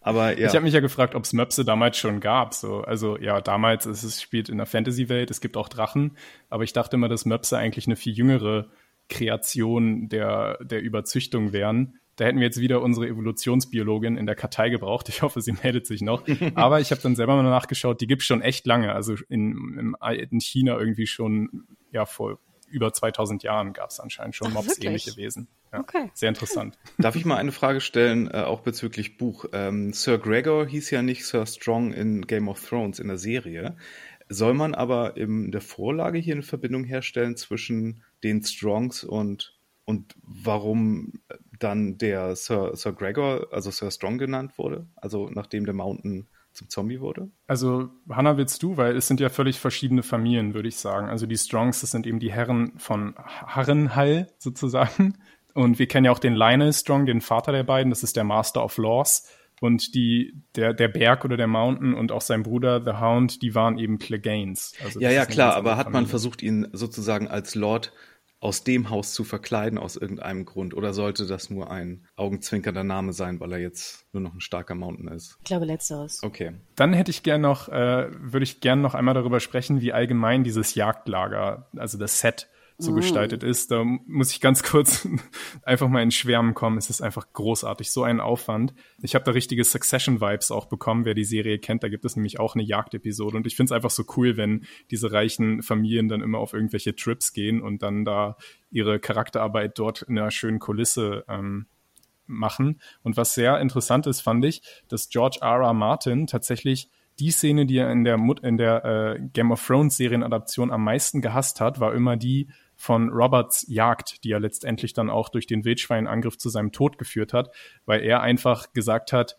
Aber ja. Ich habe mich ja gefragt, ob es Möpse damals schon gab. So, also ja, damals ist es spielt in der Fantasy-Welt, es gibt auch Drachen, aber ich dachte immer, dass Möpse eigentlich eine viel jüngere Kreation der, der Überzüchtung wären. Da hätten wir jetzt wieder unsere Evolutionsbiologin in der Kartei gebraucht. Ich hoffe, sie meldet sich noch. Aber ich habe dann selber mal nachgeschaut, die gibt's schon echt lange. Also in, im alten China irgendwie schon, ja, vor über 2000 Jahren gab's anscheinend schon wirklich? Wesen. Ja, Okay. Sehr interessant. Darf ich mal eine Frage stellen, äh, auch bezüglich Buch? Ähm, Sir Gregor hieß ja nicht Sir Strong in Game of Thrones in der Serie. Soll man aber in der Vorlage hier eine Verbindung herstellen zwischen den Strongs und, und warum dann der Sir, Sir Gregor, also Sir Strong genannt wurde? Also nachdem der Mountain zum Zombie wurde? Also, Hannah, willst du? Weil es sind ja völlig verschiedene Familien, würde ich sagen. Also die Strongs, das sind eben die Herren von Harrenhall sozusagen. Und wir kennen ja auch den Lionel Strong, den Vater der beiden. Das ist der Master of Laws. Und die, der, der Berg oder der Mountain und auch sein Bruder, The Hound, die waren eben Cleganes. Also Ja, ja, klar, aber hat man versucht, ihn sozusagen als Lord aus dem Haus zu verkleiden aus irgendeinem Grund? Oder sollte das nur ein augenzwinkernder Name sein, weil er jetzt nur noch ein starker Mountain ist? Ich glaube, letzteres. Okay. Dann hätte ich gern noch, äh, würde ich gern noch einmal darüber sprechen, wie allgemein dieses Jagdlager, also das Set so gestaltet ist. Da muss ich ganz kurz einfach mal in Schwärmen kommen. Es ist einfach großartig, so ein Aufwand. Ich habe da richtige Succession-Vibes auch bekommen. Wer die Serie kennt, da gibt es nämlich auch eine Jagdepisode. Und ich finde es einfach so cool, wenn diese reichen Familien dann immer auf irgendwelche Trips gehen und dann da ihre Charakterarbeit dort in einer schönen Kulisse ähm, machen. Und was sehr interessant ist, fand ich, dass George R. R. Martin tatsächlich die Szene, die er in der, Mut in der äh, Game of Thrones Serienadaption am meisten gehasst hat, war immer die von Roberts Jagd, die er letztendlich dann auch durch den Wildschweinangriff zu seinem Tod geführt hat, weil er einfach gesagt hat,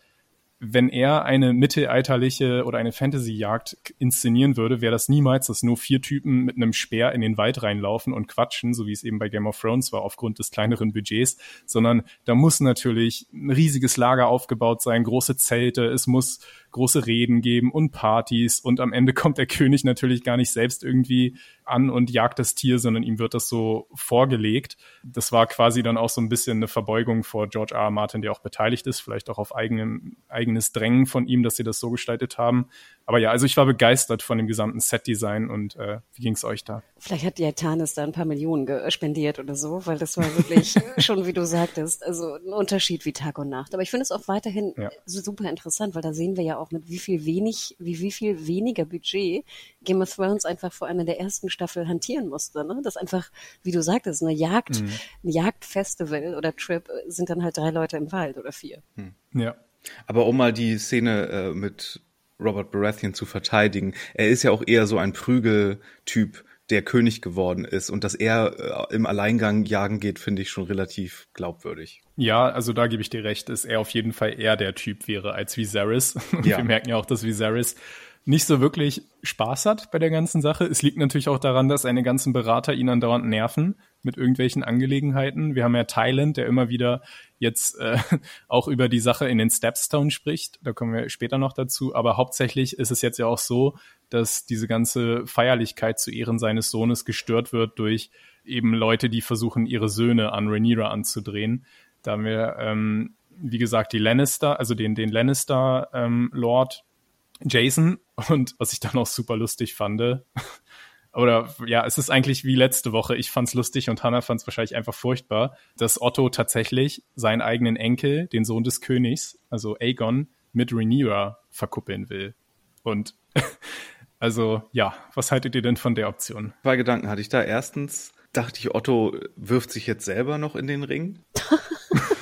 wenn er eine mittelalterliche oder eine Fantasy-Jagd inszenieren würde, wäre das niemals, dass nur vier Typen mit einem Speer in den Wald reinlaufen und quatschen, so wie es eben bei Game of Thrones war, aufgrund des kleineren Budgets, sondern da muss natürlich ein riesiges Lager aufgebaut sein, große Zelte, es muss große Reden geben und Partys und am Ende kommt der König natürlich gar nicht selbst irgendwie an und jagt das Tier, sondern ihm wird das so vorgelegt. Das war quasi dann auch so ein bisschen eine Verbeugung vor George R. R. Martin, der auch beteiligt ist, vielleicht auch auf eigenem, eigenes Drängen von ihm, dass sie das so gestaltet haben. Aber ja, also ich war begeistert von dem gesamten Setdesign und äh, wie ging es euch da? Vielleicht hat die Tanis da ein paar Millionen ge- spendiert oder so, weil das war wirklich schon, wie du sagtest, also ein Unterschied wie Tag und Nacht. Aber ich finde es auch weiterhin Ja. super interessant, weil da sehen wir ja auch mit wie viel wenig, wie, wie viel weniger Budget Game of Thrones einfach vor einer der ersten Staffel hantieren musste. Ne? Das einfach, wie du sagtest, eine Jagd, ein Jagdfestival oder Trip sind dann halt drei Leute im Wald oder vier. Ja. Aber um mal die Szene äh, mit Robert Baratheon zu verteidigen, er ist ja auch eher so ein Prügeltyp der König geworden ist und dass er äh, im Alleingang jagen geht, finde ich schon relativ glaubwürdig. Ja, also da gebe ich dir recht, dass er auf jeden Fall eher der Typ wäre als Viserys. Ja. wir merken ja auch, dass Viserys nicht so wirklich Spaß hat bei der ganzen Sache. Es liegt natürlich auch daran, dass seine ganzen Berater ihn andauernd nerven mit irgendwelchen Angelegenheiten. Wir haben ja Thailand, der immer wieder jetzt äh, auch über die Sache in den Stepstone spricht. Da kommen wir später noch dazu. Aber hauptsächlich ist es jetzt ja auch so, dass diese ganze Feierlichkeit zu Ehren seines Sohnes gestört wird durch eben Leute, die versuchen, ihre Söhne an Rhaenyra anzudrehen. Da haben wir, ähm, wie gesagt, die Lannister, also den, den Lannister ähm, Jason und was ich dann auch super lustig fand, oder ja, es ist eigentlich wie letzte Woche. Ich fand's lustig und Hannah fand's wahrscheinlich einfach furchtbar, dass Otto tatsächlich seinen eigenen Enkel, den Sohn des Königs, also Aegon, mit Rhaenyra verkuppeln will. Und also ja, was haltet ihr denn von der Option? Zwei Gedanken hatte ich da. Erstens dachte ich, Otto wirft sich jetzt selber noch in den Ring.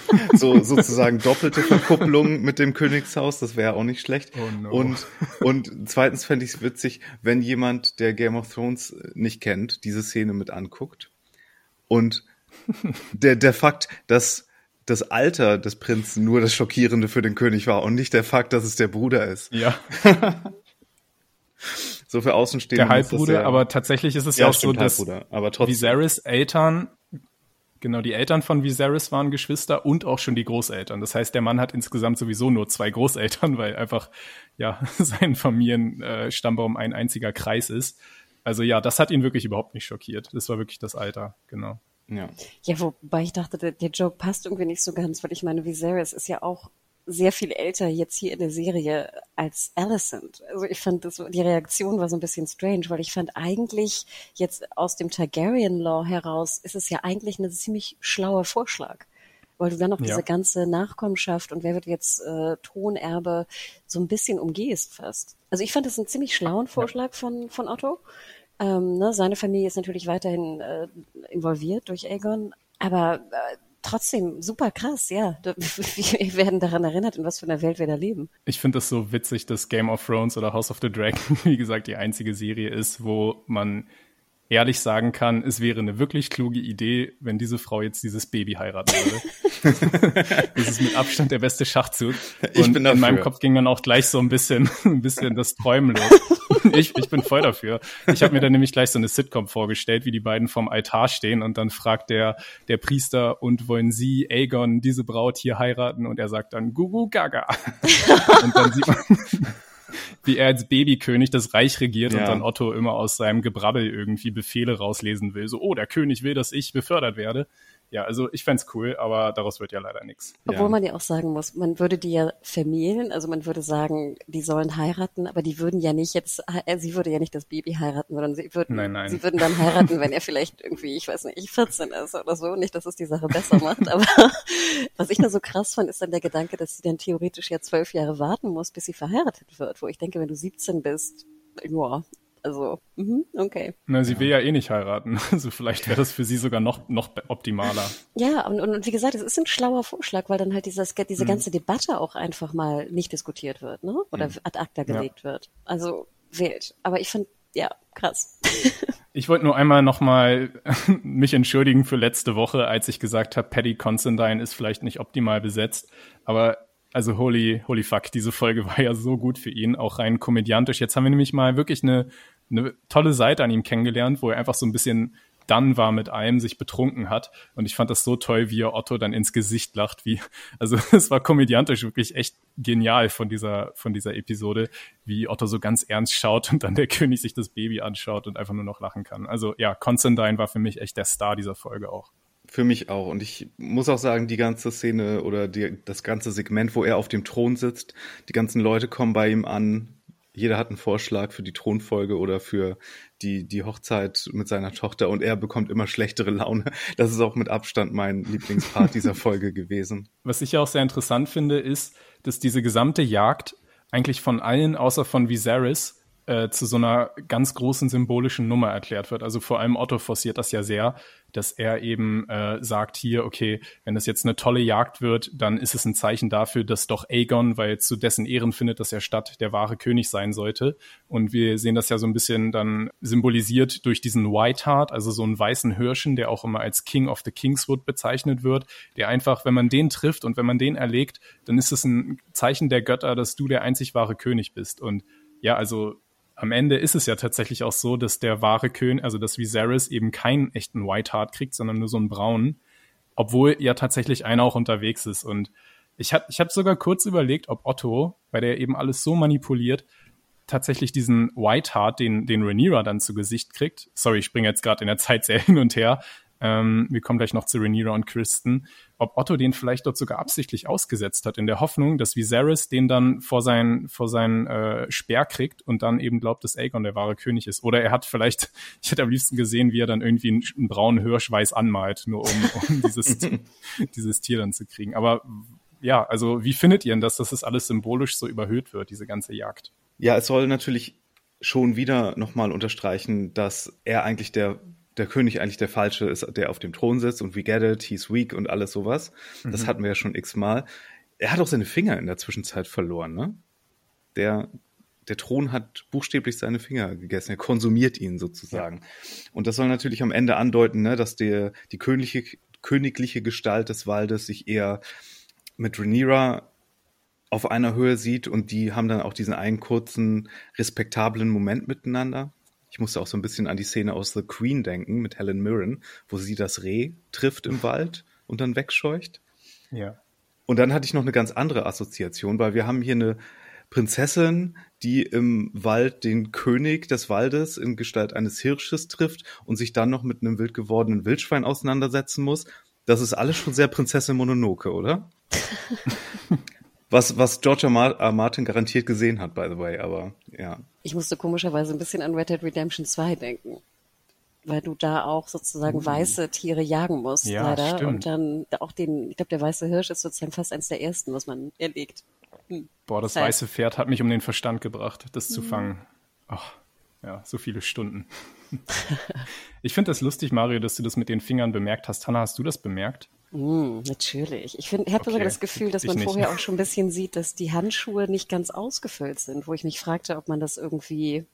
so sozusagen doppelte Verkupplung mit dem Königshaus, das wäre auch nicht schlecht. Oh no. Und, und zweitens fände ich es witzig, wenn jemand, der Game of Thrones nicht kennt, diese Szene mit anguckt. Und der, der Fakt, dass das Alter des Prinzen nur das Schockierende für den König war und nicht der Fakt, dass es der Bruder ist. Ja. so für Außenstehende. Der Halbbruder, aber tatsächlich ist es ja, auch so, dass. Viserys Eltern Genau, die Eltern von Viserys waren Geschwister und auch schon die Großeltern. Das heißt, der Mann hat insgesamt sowieso nur zwei Großeltern, weil einfach ja sein Familienstammbaum ein einziger Kreis ist. Also ja, das hat ihn wirklich überhaupt nicht schockiert. Das war wirklich das Alter, genau. Ja. Ja, wobei ich dachte, der, der Joke passt irgendwie nicht so ganz, weil ich meine, Viserys ist ja auch sehr viel älter jetzt hier in der Serie als Alicent. Also ich fand das, die Reaktion war so ein bisschen strange, weil ich fand eigentlich jetzt aus dem Targaryen Law heraus ist es ja eigentlich ein ziemlich schlauer Vorschlag. Weil du dann noch ja. diese ganze Nachkommenschaft und wer wird jetzt äh, Thronerbe so ein bisschen umgehst fast. Also ich fand das einen ziemlich schlauen Vorschlag ja. von, von Otto. Ähm, ne, seine Familie ist natürlich weiterhin äh, involviert durch Aegon, aber äh, trotzdem super krass, ja. Wir werden daran erinnert, in was für einer Welt wir da leben. Ich finde es so witzig, dass Game of Thrones oder House of the Dragon, wie gesagt, die einzige Serie ist, wo man ehrlich sagen kann, es wäre eine wirklich kluge Idee, wenn diese Frau jetzt dieses Baby heiraten würde. das ist mit Abstand der beste Schachzug. Und ich bin dafür. in meinem Kopf ging dann auch gleich so ein bisschen, ein bisschen das Träumen los. ich, ich bin voll dafür. Ich habe mir dann nämlich gleich so eine Sitcom vorgestellt, wie die beiden vorm Altar stehen und dann fragt der, der Priester, und wollen Sie, Aegon, diese Braut hier heiraten? Und er sagt dann, Gugu Gaga. und dann sieht man, wie er als Babykönig das Reich regiert ja. und dann Otto immer aus seinem Gebrabbel irgendwie Befehle rauslesen will. So, oh, der König will, dass ich befördert werde ja, also ich fände cool, aber daraus wird ja leider nichts. Obwohl ja. man ja auch sagen muss, man würde die ja vermählen, also man würde sagen, die sollen heiraten, aber die würden ja nicht jetzt, äh, sie würde ja nicht das Baby heiraten, sondern sie würden, nein, nein. sie würden dann heiraten, wenn er vielleicht irgendwie, ich weiß nicht, 14 ist oder so, nicht, dass es die Sache besser macht, aber was ich da so krass fand, ist dann der Gedanke, dass sie dann theoretisch ja zwölf Jahre warten muss, bis sie verheiratet wird, wo ich denke, wenn du 17 bist, ja, also, mhm, okay. Na, sie will ja eh nicht heiraten. Also vielleicht wäre das für sie sogar noch, noch optimaler. Ja, und, und wie gesagt, es ist ein schlauer Vorschlag, weil dann halt dieses, diese mhm. ganze Debatte auch einfach mal nicht diskutiert wird, ne? Oder mhm. ad acta gelegt ja. wird. Also wild. Aber ich finde, ja, krass. Ich wollte nur einmal nochmal mich entschuldigen für letzte Woche, als ich gesagt habe, Paddy Considine ist vielleicht nicht optimal besetzt. Aber also holy, holy fuck, diese Folge war ja so gut für ihn, auch rein komödiantisch. Jetzt haben wir nämlich mal wirklich eine, eine tolle Seite an ihm kennengelernt, wo er einfach so ein bisschen dann war mit allem, sich betrunken hat. Und ich fand das so toll, wie er Otto dann ins Gesicht lacht, wie, also es war komödiantisch wirklich echt genial von dieser, von dieser Episode, wie Otto so ganz ernst schaut und dann der König sich das Baby anschaut und einfach nur noch lachen kann. Also ja, Constantine war für mich echt der Star dieser Folge auch. Für mich auch. Und ich muss auch sagen, die ganze Szene oder die, das ganze Segment, wo er auf dem Thron sitzt, die ganzen Leute kommen bei ihm an. Jeder hat einen Vorschlag für die Thronfolge oder für die, die Hochzeit mit seiner Tochter und er bekommt immer schlechtere Laune. Das ist auch mit Abstand mein Lieblingspart dieser Folge gewesen. Was ich ja auch sehr interessant finde, ist, dass diese gesamte Jagd eigentlich von allen, außer von Viserys, äh, zu so einer ganz großen symbolischen Nummer erklärt wird. Also vor allem Otto forciert das ja sehr, dass er eben äh, sagt hier, okay, wenn das jetzt eine tolle Jagd wird, dann ist es ein Zeichen dafür, dass doch Aegon, weil zu dessen Ehren findet das ja statt, der wahre König sein sollte. Und wir sehen das ja so ein bisschen dann symbolisiert durch diesen White Hart, also so einen weißen Hirschen, der auch immer als King of the Kingswood bezeichnet wird, der einfach, wenn man den trifft und wenn man den erlegt, dann ist es ein Zeichen der Götter, dass du der einzig wahre König bist. Und ja, also am Ende ist es ja tatsächlich auch so, dass der wahre König, also dass Viserys eben keinen echten White Heart kriegt, sondern nur so einen braunen, obwohl ja tatsächlich einer auch unterwegs ist. Und ich habe ich hab sogar kurz überlegt, ob Otto, weil der eben alles so manipuliert, tatsächlich diesen White Heart, den, den Rhaenyra dann zu Gesicht kriegt. Sorry, ich springe jetzt gerade in der Zeit sehr hin und her, ähm, wir kommen gleich noch zu Rhaenyra und Kristen, ob Otto den vielleicht dort sogar absichtlich ausgesetzt hat, in der Hoffnung, dass Viserys den dann vor seinen vor seinen äh, Speer kriegt und dann eben glaubt, dass Aegon der wahre König ist. Oder er hat vielleicht, ich hätte am liebsten gesehen, wie er dann irgendwie einen, einen braunen Hirsch weiß anmalt, nur um, um dieses, dieses Tier dann zu kriegen. Aber ja, also wie findet ihr denn das, dass das alles symbolisch so überhöht wird, diese ganze Jagd? Ja, es soll natürlich schon wieder nochmal unterstreichen, dass er eigentlich der der König eigentlich der Falsche ist, der auf dem Thron sitzt und we get it, he's weak und alles sowas. Das mhm. hatten wir ja schon x-mal. Er hat auch seine Finger in der Zwischenzeit verloren, ne? Der, der Thron hat buchstäblich seine Finger gegessen. Er konsumiert ihn sozusagen. Ja. Und das soll natürlich am Ende andeuten, ne, dass der, die königliche, königliche Gestalt des Waldes sich eher mit Rhaenyra auf einer Höhe sieht und die haben dann auch diesen einen kurzen, respektablen Moment miteinander. Ich musste auch so ein bisschen an die Szene aus The Queen denken mit Helen Mirren, wo sie das Reh trifft im Wald und dann wegscheucht. Ja. Und dann hatte ich noch eine ganz andere Assoziation, weil wir haben hier eine Prinzessin, die im Wald den König des Waldes in Gestalt eines Hirsches trifft und sich dann noch mit einem wild gewordenen Wildschwein auseinandersetzen muss. Das ist alles schon sehr Prinzessin Mononoke, oder? Was, was George R. R. Martin garantiert gesehen hat, by the way, aber ja. Ich musste komischerweise ein bisschen an Red Dead Redemption 2 denken. Weil du da auch sozusagen uh. weiße Tiere jagen musst, ja, leider. Stimmt. Und dann auch den, ich glaube, der weiße Hirsch ist sozusagen fast eins der ersten, was man erlegt. Hm. Boah, das Zeit. weiße Pferd hat mich um den Verstand gebracht, das mhm. zu fangen. Ach, ja, so viele Stunden. ich finde das lustig, Mario, dass du das mit den Fingern bemerkt hast. Hanna, hast du das bemerkt? Mm, natürlich. Ich finde, ich habe okay. sogar das Gefühl, dass man vorher auch schon ein bisschen sieht, dass die Handschuhe nicht ganz ausgefüllt sind, wo ich mich fragte, ob man das irgendwie,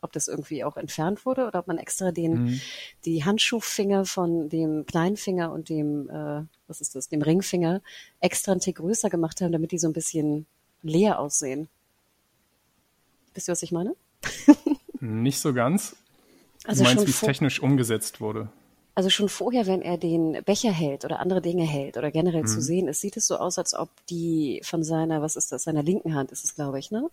ob das irgendwie auch entfernt wurde oder ob man extra den, mhm. die Handschuhfinger von dem Kleinfinger und dem, äh, was ist das, dem Ringfinger extra einen Tick größer gemacht haben, damit die so ein bisschen leer aussehen. Wisst ihr, was ich meine? nicht so ganz. Also du meinst, wie es technisch umgesetzt wurde? Also schon vorher, wenn er den Becher hält oder andere Dinge hält oder generell mhm. zu sehen ist, sieht es so aus, als ob die von seiner, was ist das, seiner linken Hand ist es, glaube ich, ne?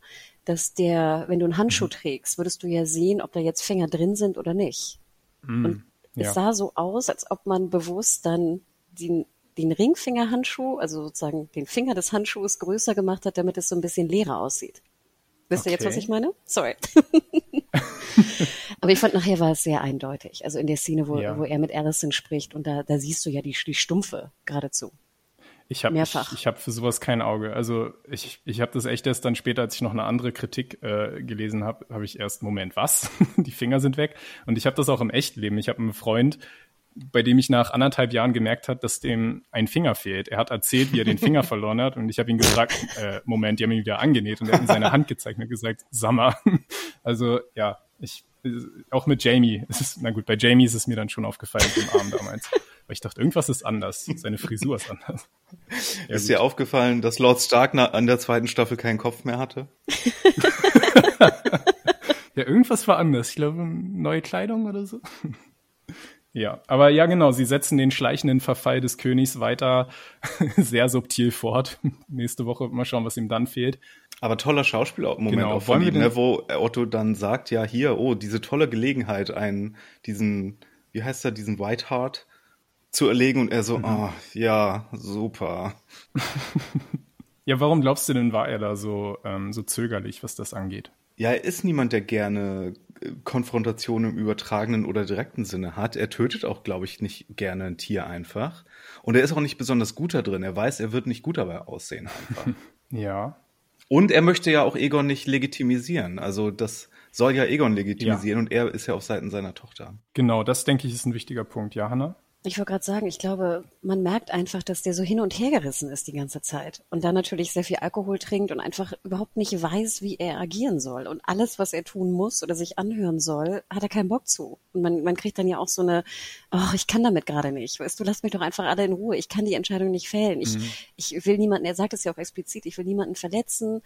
Dass der, wenn du einen Handschuh mhm. trägst, würdest du ja sehen, ob da jetzt Finger drin sind oder nicht. Mhm. Und ja. es sah so aus, als ob man bewusst dann den, den Ringfingerhandschuh, also sozusagen den Finger des Handschuhs größer gemacht hat, damit es so ein bisschen leerer aussieht. Wisst okay. ihr jetzt, was ich meine? Sorry. Aber ich fand, nachher war es sehr eindeutig. Also in der Szene, wo, ja. wo er mit Alison spricht und da, da siehst du ja die, die Stumpfe geradezu. Ich habe ich, ich hab für sowas kein Auge. Also ich, ich habe das echt erst dann später, als ich noch eine andere Kritik äh, gelesen habe, habe ich erst, Moment, was? die Finger sind weg. Und ich habe das auch im Echtleben. Ich habe einen Freund, bei dem ich nach anderthalb Jahren gemerkt habe, dass dem ein Finger fehlt. Er hat erzählt, wie er den Finger verloren hat und ich habe ihn gesagt, äh, Moment, die haben ihn wieder angenäht und er hat in seine Hand gezeigt und gesagt, Sammer. Also ja, ich auch mit Jamie. Es ist, na gut, bei Jamie ist es mir dann schon aufgefallen im Arm damals. Weil ich dachte, irgendwas ist anders. Seine Frisur ist anders. Ja, ist gut. dir aufgefallen, dass Lord Stark an der zweiten Staffel keinen Kopf mehr hatte? ja, irgendwas war anders. Ich glaube, neue Kleidung oder so. Ja, aber ja, genau, sie setzen den schleichenden Verfall des Königs weiter sehr subtil fort. Nächste Woche mal schauen, was ihm dann fehlt. Aber toller Schauspielmoment genau. auch von ihm, ne, wo Otto dann sagt, ja, hier, oh, diese tolle Gelegenheit, einen, diesen, wie heißt er, diesen Whiteheart zu erlegen und er so, mhm. oh, ja, super. ja, warum glaubst du denn, war er da so, ähm, so zögerlich, was das angeht? Ja, er ist niemand, der gerne Konfrontation im übertragenen oder direkten Sinne hat. Er tötet auch, glaube ich, nicht gerne ein Tier einfach. Und er ist auch nicht besonders gut da drin. Er weiß, er wird nicht gut dabei aussehen einfach. ja. Und er möchte ja auch Egon nicht legitimisieren. Also das soll ja Egon legitimisieren ja. und er ist ja auf Seiten seiner Tochter. Genau, das denke ich ist ein wichtiger Punkt. Ja, Hannah? Ich wollte gerade sagen, ich glaube, man merkt einfach, dass der so hin und her gerissen ist die ganze Zeit. Und dann natürlich sehr viel Alkohol trinkt und einfach überhaupt nicht weiß, wie er agieren soll. Und alles, was er tun muss oder sich anhören soll, hat er keinen Bock zu. Und man, man kriegt dann ja auch so eine, oh, ich kann damit gerade nicht. Weißt du, lass mich doch einfach alle in Ruhe. Ich kann die Entscheidung nicht fällen. Ich, mhm. ich will niemanden, er sagt es ja auch explizit, ich will niemanden verletzen.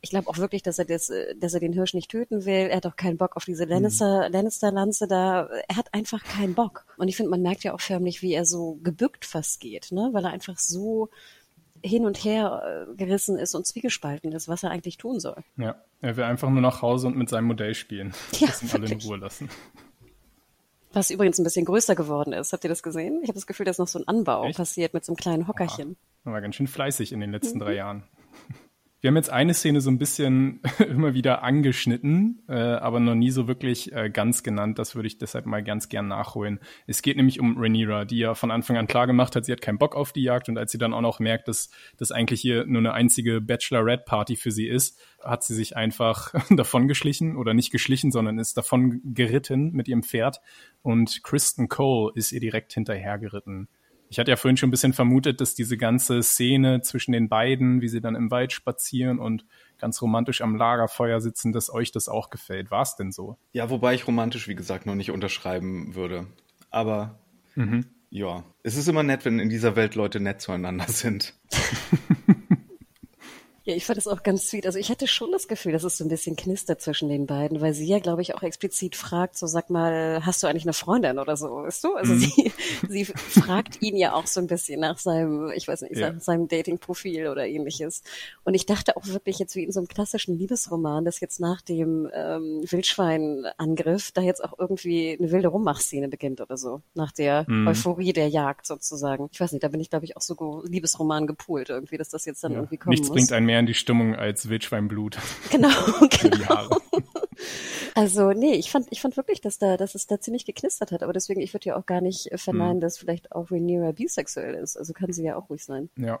Ich glaube auch wirklich, dass er das, dass er den Hirsch nicht töten will. Er hat auch keinen Bock auf diese mhm. Lannister, Lannister-Lanze da. Er hat einfach keinen Bock. Und ich finde, man merkt ja auch förmlich, wie er so gebückt fast geht, ne? weil er einfach so hin und her äh, gerissen ist und zwiegespalten ist, was er eigentlich tun soll. Ja, er will einfach nur nach Hause und mit seinem Modell spielen. Ja, das alle in Ruhe lassen. Was übrigens ein bisschen größer geworden ist. Habt ihr das gesehen? Ich habe das Gefühl, dass noch so ein Anbau Echt? passiert mit so einem kleinen Hockerchen. Ja, war ganz schön fleißig in den letzten mhm. drei Jahren. Wir haben jetzt eine Szene so ein bisschen immer wieder angeschnitten, äh, aber noch nie so wirklich äh, ganz genannt. Das würde ich deshalb mal ganz gern nachholen. Es geht nämlich um Rhaenyra, die ja von Anfang an klar gemacht hat, sie hat keinen Bock auf die Jagd und als sie dann auch noch merkt, dass das eigentlich hier nur eine einzige Bachelorette-Party für sie ist, hat sie sich einfach davon geschlichen oder nicht geschlichen, sondern ist davon geritten mit ihrem Pferd und Kristen Cole ist ihr direkt hinterhergeritten. Ich hatte ja vorhin schon ein bisschen vermutet, dass diese ganze Szene zwischen den beiden, wie sie dann im Wald spazieren und ganz romantisch am Lagerfeuer sitzen, dass euch das auch gefällt. War es denn so? Ja, wobei ich romantisch, wie gesagt, noch nicht unterschreiben würde. Aber mhm. ja, es ist immer nett, wenn in dieser Welt Leute nett zueinander sind. Ja, ich fand das auch ganz sweet. Also ich hatte schon das Gefühl, dass es so ein bisschen knistert zwischen den beiden, weil sie ja, glaube ich, auch explizit fragt, so sag mal, hast du eigentlich eine Freundin oder so, weißt du? Also mhm. sie, sie fragt ihn ja auch so ein bisschen nach seinem, ich weiß nicht, ja. nach seinem Dating-Profil oder ähnliches. Und ich dachte auch wirklich jetzt wie in so einem klassischen Liebesroman, dass jetzt nach dem ähm, Wildschweinangriff da jetzt auch irgendwie eine wilde Rummachszene beginnt oder so, nach der mhm. Euphorie der Jagd sozusagen. Ich weiß nicht, da bin ich, glaube ich, auch so Liebesroman gepoolt irgendwie, dass das jetzt dann ja. irgendwie kommen Nichts muss. bringt einen mehr in die Stimmung als Wildschweinblut. Genau, genau. Also nee, ich fand, ich fand wirklich, dass da, dass es da ziemlich geknistert hat. Aber deswegen, ich würde ja auch gar nicht verneinen, hm. dass vielleicht auch Rhaenyra bisexuell ist. Also kann sie ja auch ruhig sein. Ja.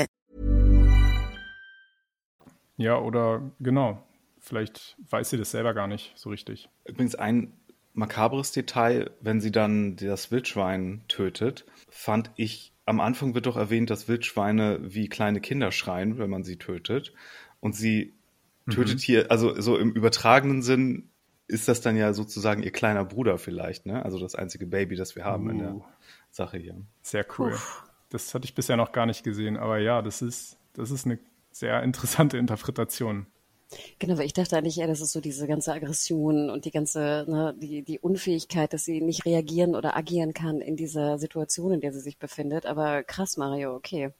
Ja, oder genau. Vielleicht weiß sie das selber gar nicht so richtig. Übrigens ein makabres Detail, wenn sie dann das Wildschwein tötet, fand ich, am Anfang wird doch erwähnt, dass Wildschweine wie kleine Kinder schreien, wenn man sie tötet. Und sie tötet mhm. hier, also so im übertragenen Sinn ist das dann ja sozusagen ihr kleiner Bruder vielleicht, ne? Also das einzige Baby, das wir haben uh. in der uh. Sache hier. Sehr cool. Uff. Das hatte ich bisher noch gar nicht gesehen, aber ja, das ist, das ist eine sehr interessante Interpretation. Genau, weil ich dachte eigentlich eher, das ist so diese ganze Aggression und die ganze, ne, die, die Unfähigkeit, dass sie nicht reagieren oder agieren kann in dieser Situation, in der sie sich befindet. Aber krass, Mario, okay.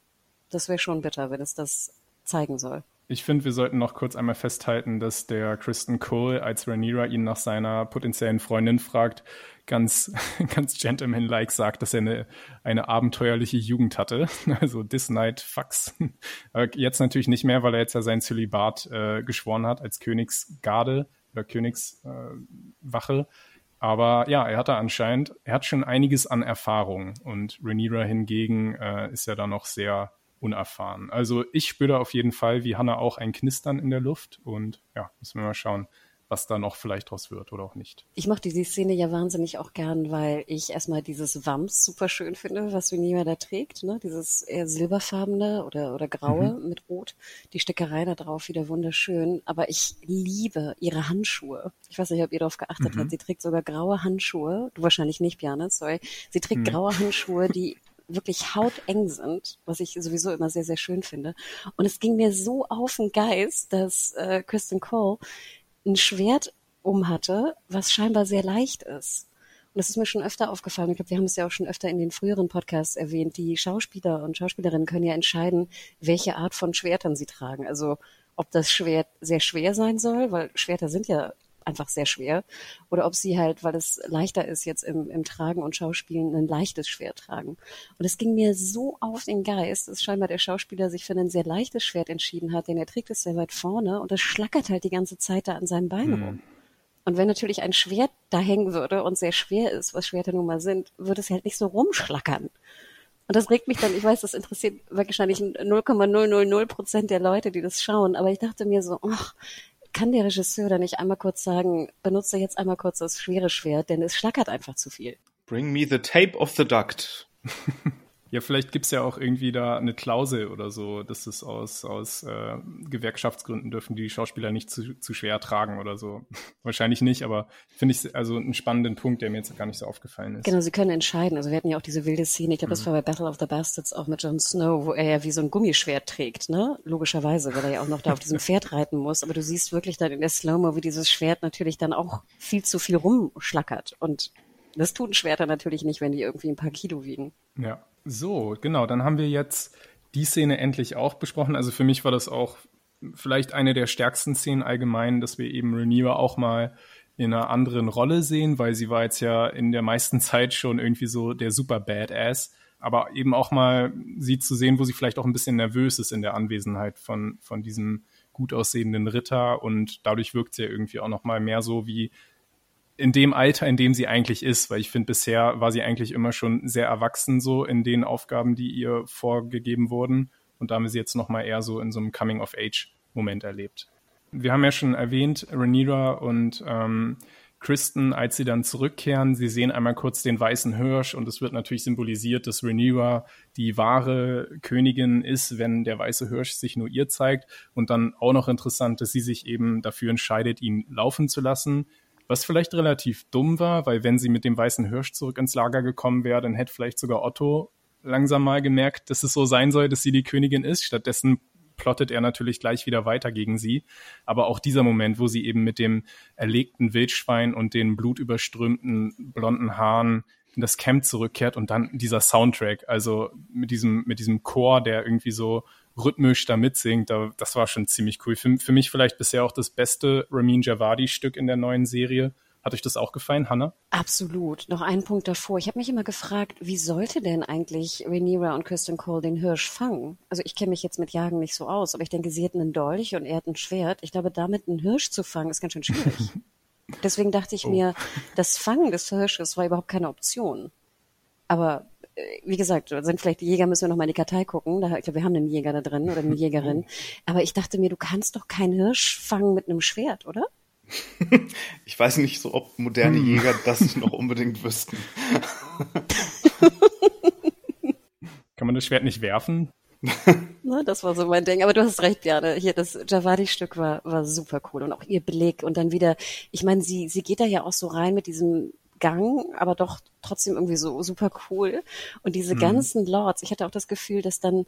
Das wäre schon bitter, wenn es das zeigen soll. Ich finde, wir sollten noch kurz einmal festhalten, dass der Kristen Cole als Rhaenyra ihn nach seiner potenziellen Freundin fragt, ganz, ganz gentleman-like sagt, dass er eine, eine abenteuerliche Jugend hatte. Also this night fucks. jetzt natürlich nicht mehr, weil er jetzt ja sein Zölibat äh, geschworen hat als Königsgarde oder Königswache. Äh, aber ja, er hatte anscheinend, er hat schon einiges an Erfahrung und Rhaenyra hingegen äh, ist ja da noch sehr unerfahren. Also ich spüre auf jeden Fall, wie Hannah auch ein Knistern in der Luft und ja, müssen wir mal schauen, was da noch vielleicht draus wird oder auch nicht. Ich mochte die Szene ja wahnsinnig auch gern, weil ich erstmal dieses Wams super schön finde, was Vinima da trägt, ne? Dieses eher silberfarbene oder, oder graue mhm. mit Rot. Die Stickerei da drauf wieder wunderschön. Aber ich liebe ihre Handschuhe. Ich weiß nicht, ob ihr darauf geachtet mhm. habt. Sie trägt sogar graue Handschuhe. Du wahrscheinlich nicht, Bjarne, sorry. Sie trägt mhm. graue Handschuhe, die wirklich hauteng sind, was ich sowieso immer sehr, sehr schön finde. Und es ging mir so auf den Geist, dass äh, Kristen Cole ein Schwert um hatte, was scheinbar sehr leicht ist. Und das ist mir schon öfter aufgefallen. Ich glaube, wir haben es ja auch schon öfter in den früheren Podcasts erwähnt. Die Schauspieler und Schauspielerinnen können ja entscheiden, welche Art von Schwertern sie tragen. Also ob das Schwert sehr schwer sein soll, weil Schwerter sind ja einfach sehr schwer, oder ob sie halt, weil es leichter ist jetzt im, im Tragen und Schauspielen, ein leichtes Schwert tragen. Und es ging mir so auf den Geist, dass scheinbar der Schauspieler sich für ein sehr leichtes Schwert entschieden hat, denn er trägt es sehr weit vorne und das schlackert halt die ganze Zeit da an seinem Bein mhm. rum. Und wenn natürlich ein Schwert da hängen würde und sehr schwer ist, was Schwerter nun mal sind, würde es halt nicht so rumschlackern. Und das regt mich dann, ich weiß, das interessiert wahrscheinlich 0,000 Prozent der Leute, die das schauen, aber ich dachte mir so, ach, kann der Regisseur da nicht einmal kurz sagen, benutze jetzt einmal kurz das schwere Schwert, denn es schlackert einfach zu viel. Bring me the tape of the duct. Ja, vielleicht gibt's ja auch irgendwie da eine Klausel oder so, dass es aus, aus äh, Gewerkschaftsgründen dürfen die Schauspieler nicht zu, zu schwer tragen oder so. Wahrscheinlich nicht, aber finde ich also einen spannenden Punkt, der mir jetzt gar nicht so aufgefallen ist. Genau, sie können entscheiden. Also wir hatten ja auch diese wilde Szene, ich glaube, das mhm. war bei Battle of the Bastards auch mit Jon Snow, wo er ja wie so ein Gummischwert trägt, ne? Logischerweise, weil er ja auch noch da auf diesem Pferd reiten muss. Aber du siehst wirklich dann in der Slow-Mo, wie dieses Schwert natürlich dann auch viel zu viel rumschlackert. Und das tun Schwerter natürlich nicht, wenn die irgendwie ein paar Kilo wiegen. Ja. So, genau, dann haben wir jetzt die Szene endlich auch besprochen. Also für mich war das auch vielleicht eine der stärksten Szenen allgemein, dass wir eben Rhaenyra auch mal in einer anderen Rolle sehen, weil sie war jetzt ja in der meisten Zeit schon irgendwie so der super Badass, aber eben auch mal sie zu sehen, wo sie vielleicht auch ein bisschen nervös ist in der Anwesenheit von, von diesem gut aussehenden Ritter und dadurch wirkt sie ja irgendwie auch noch mal mehr so wie in dem Alter, in dem sie eigentlich ist, weil ich finde, bisher war sie eigentlich immer schon sehr erwachsen so in den Aufgaben, die ihr vorgegeben wurden. Und da haben wir sie jetzt nochmal eher so in so einem Coming-of-Age-Moment erlebt. Wir haben ja schon erwähnt, Rhaenyra und ähm, Kristen, als sie dann zurückkehren, sie sehen einmal kurz den weißen Hirsch und es wird natürlich symbolisiert, dass Rhaenyra die wahre Königin ist, wenn der weiße Hirsch sich nur ihr zeigt. Und dann auch noch interessant, dass sie sich eben dafür entscheidet, ihn laufen zu lassen was vielleicht relativ dumm war, weil wenn sie mit dem weißen Hirsch zurück ins Lager gekommen wäre, dann hätte vielleicht sogar Otto langsam mal gemerkt, dass es so sein soll, dass sie die Königin ist. Stattdessen plottet er natürlich gleich wieder weiter gegen sie. Aber auch dieser Moment, wo sie eben mit dem erlegten Wildschwein und den blutüberströmten blonden Haaren in das Camp zurückkehrt und dann dieser Soundtrack, also mit diesem, mit diesem Chor, der irgendwie so rhythmisch da mitsingt, da, das war schon ziemlich cool. Für, für mich vielleicht bisher auch das beste Ramin Javadi-Stück in der neuen Serie. Hat euch das auch gefallen, Hannah? Absolut. Noch einen Punkt davor. Ich habe mich immer gefragt, wie sollte denn eigentlich Rhaenyra und Kristen Cole den Hirsch fangen? Also ich kenne mich jetzt mit Jagen nicht so aus, aber ich denke, sie hätten einen Dolch und er hat ein Schwert. Ich glaube, damit einen Hirsch zu fangen, ist ganz schön schwierig. Deswegen dachte ich oh. mir, das Fangen des Hirsches war überhaupt keine Option. Aber wie gesagt, sind vielleicht die Jäger, müssen wir noch mal in die Kartei gucken. Da, ich glaube, wir haben einen Jäger da drin oder eine Jägerin. Aber ich dachte mir, du kannst doch keinen Hirsch fangen mit einem Schwert, oder? Ich weiß nicht so, ob moderne hm. Jäger das noch unbedingt wüssten. Kann man das Schwert nicht werfen? Na, das war so mein Ding. Aber du hast recht, Björn. Hier, das Javadi-Stück war, war super cool. Und auch ihr Blick. Und dann wieder, ich meine, sie, sie geht da ja auch so rein mit diesem Gang, aber doch trotzdem irgendwie so super cool. Und diese mhm. ganzen Lords, ich hatte auch das Gefühl, dass dann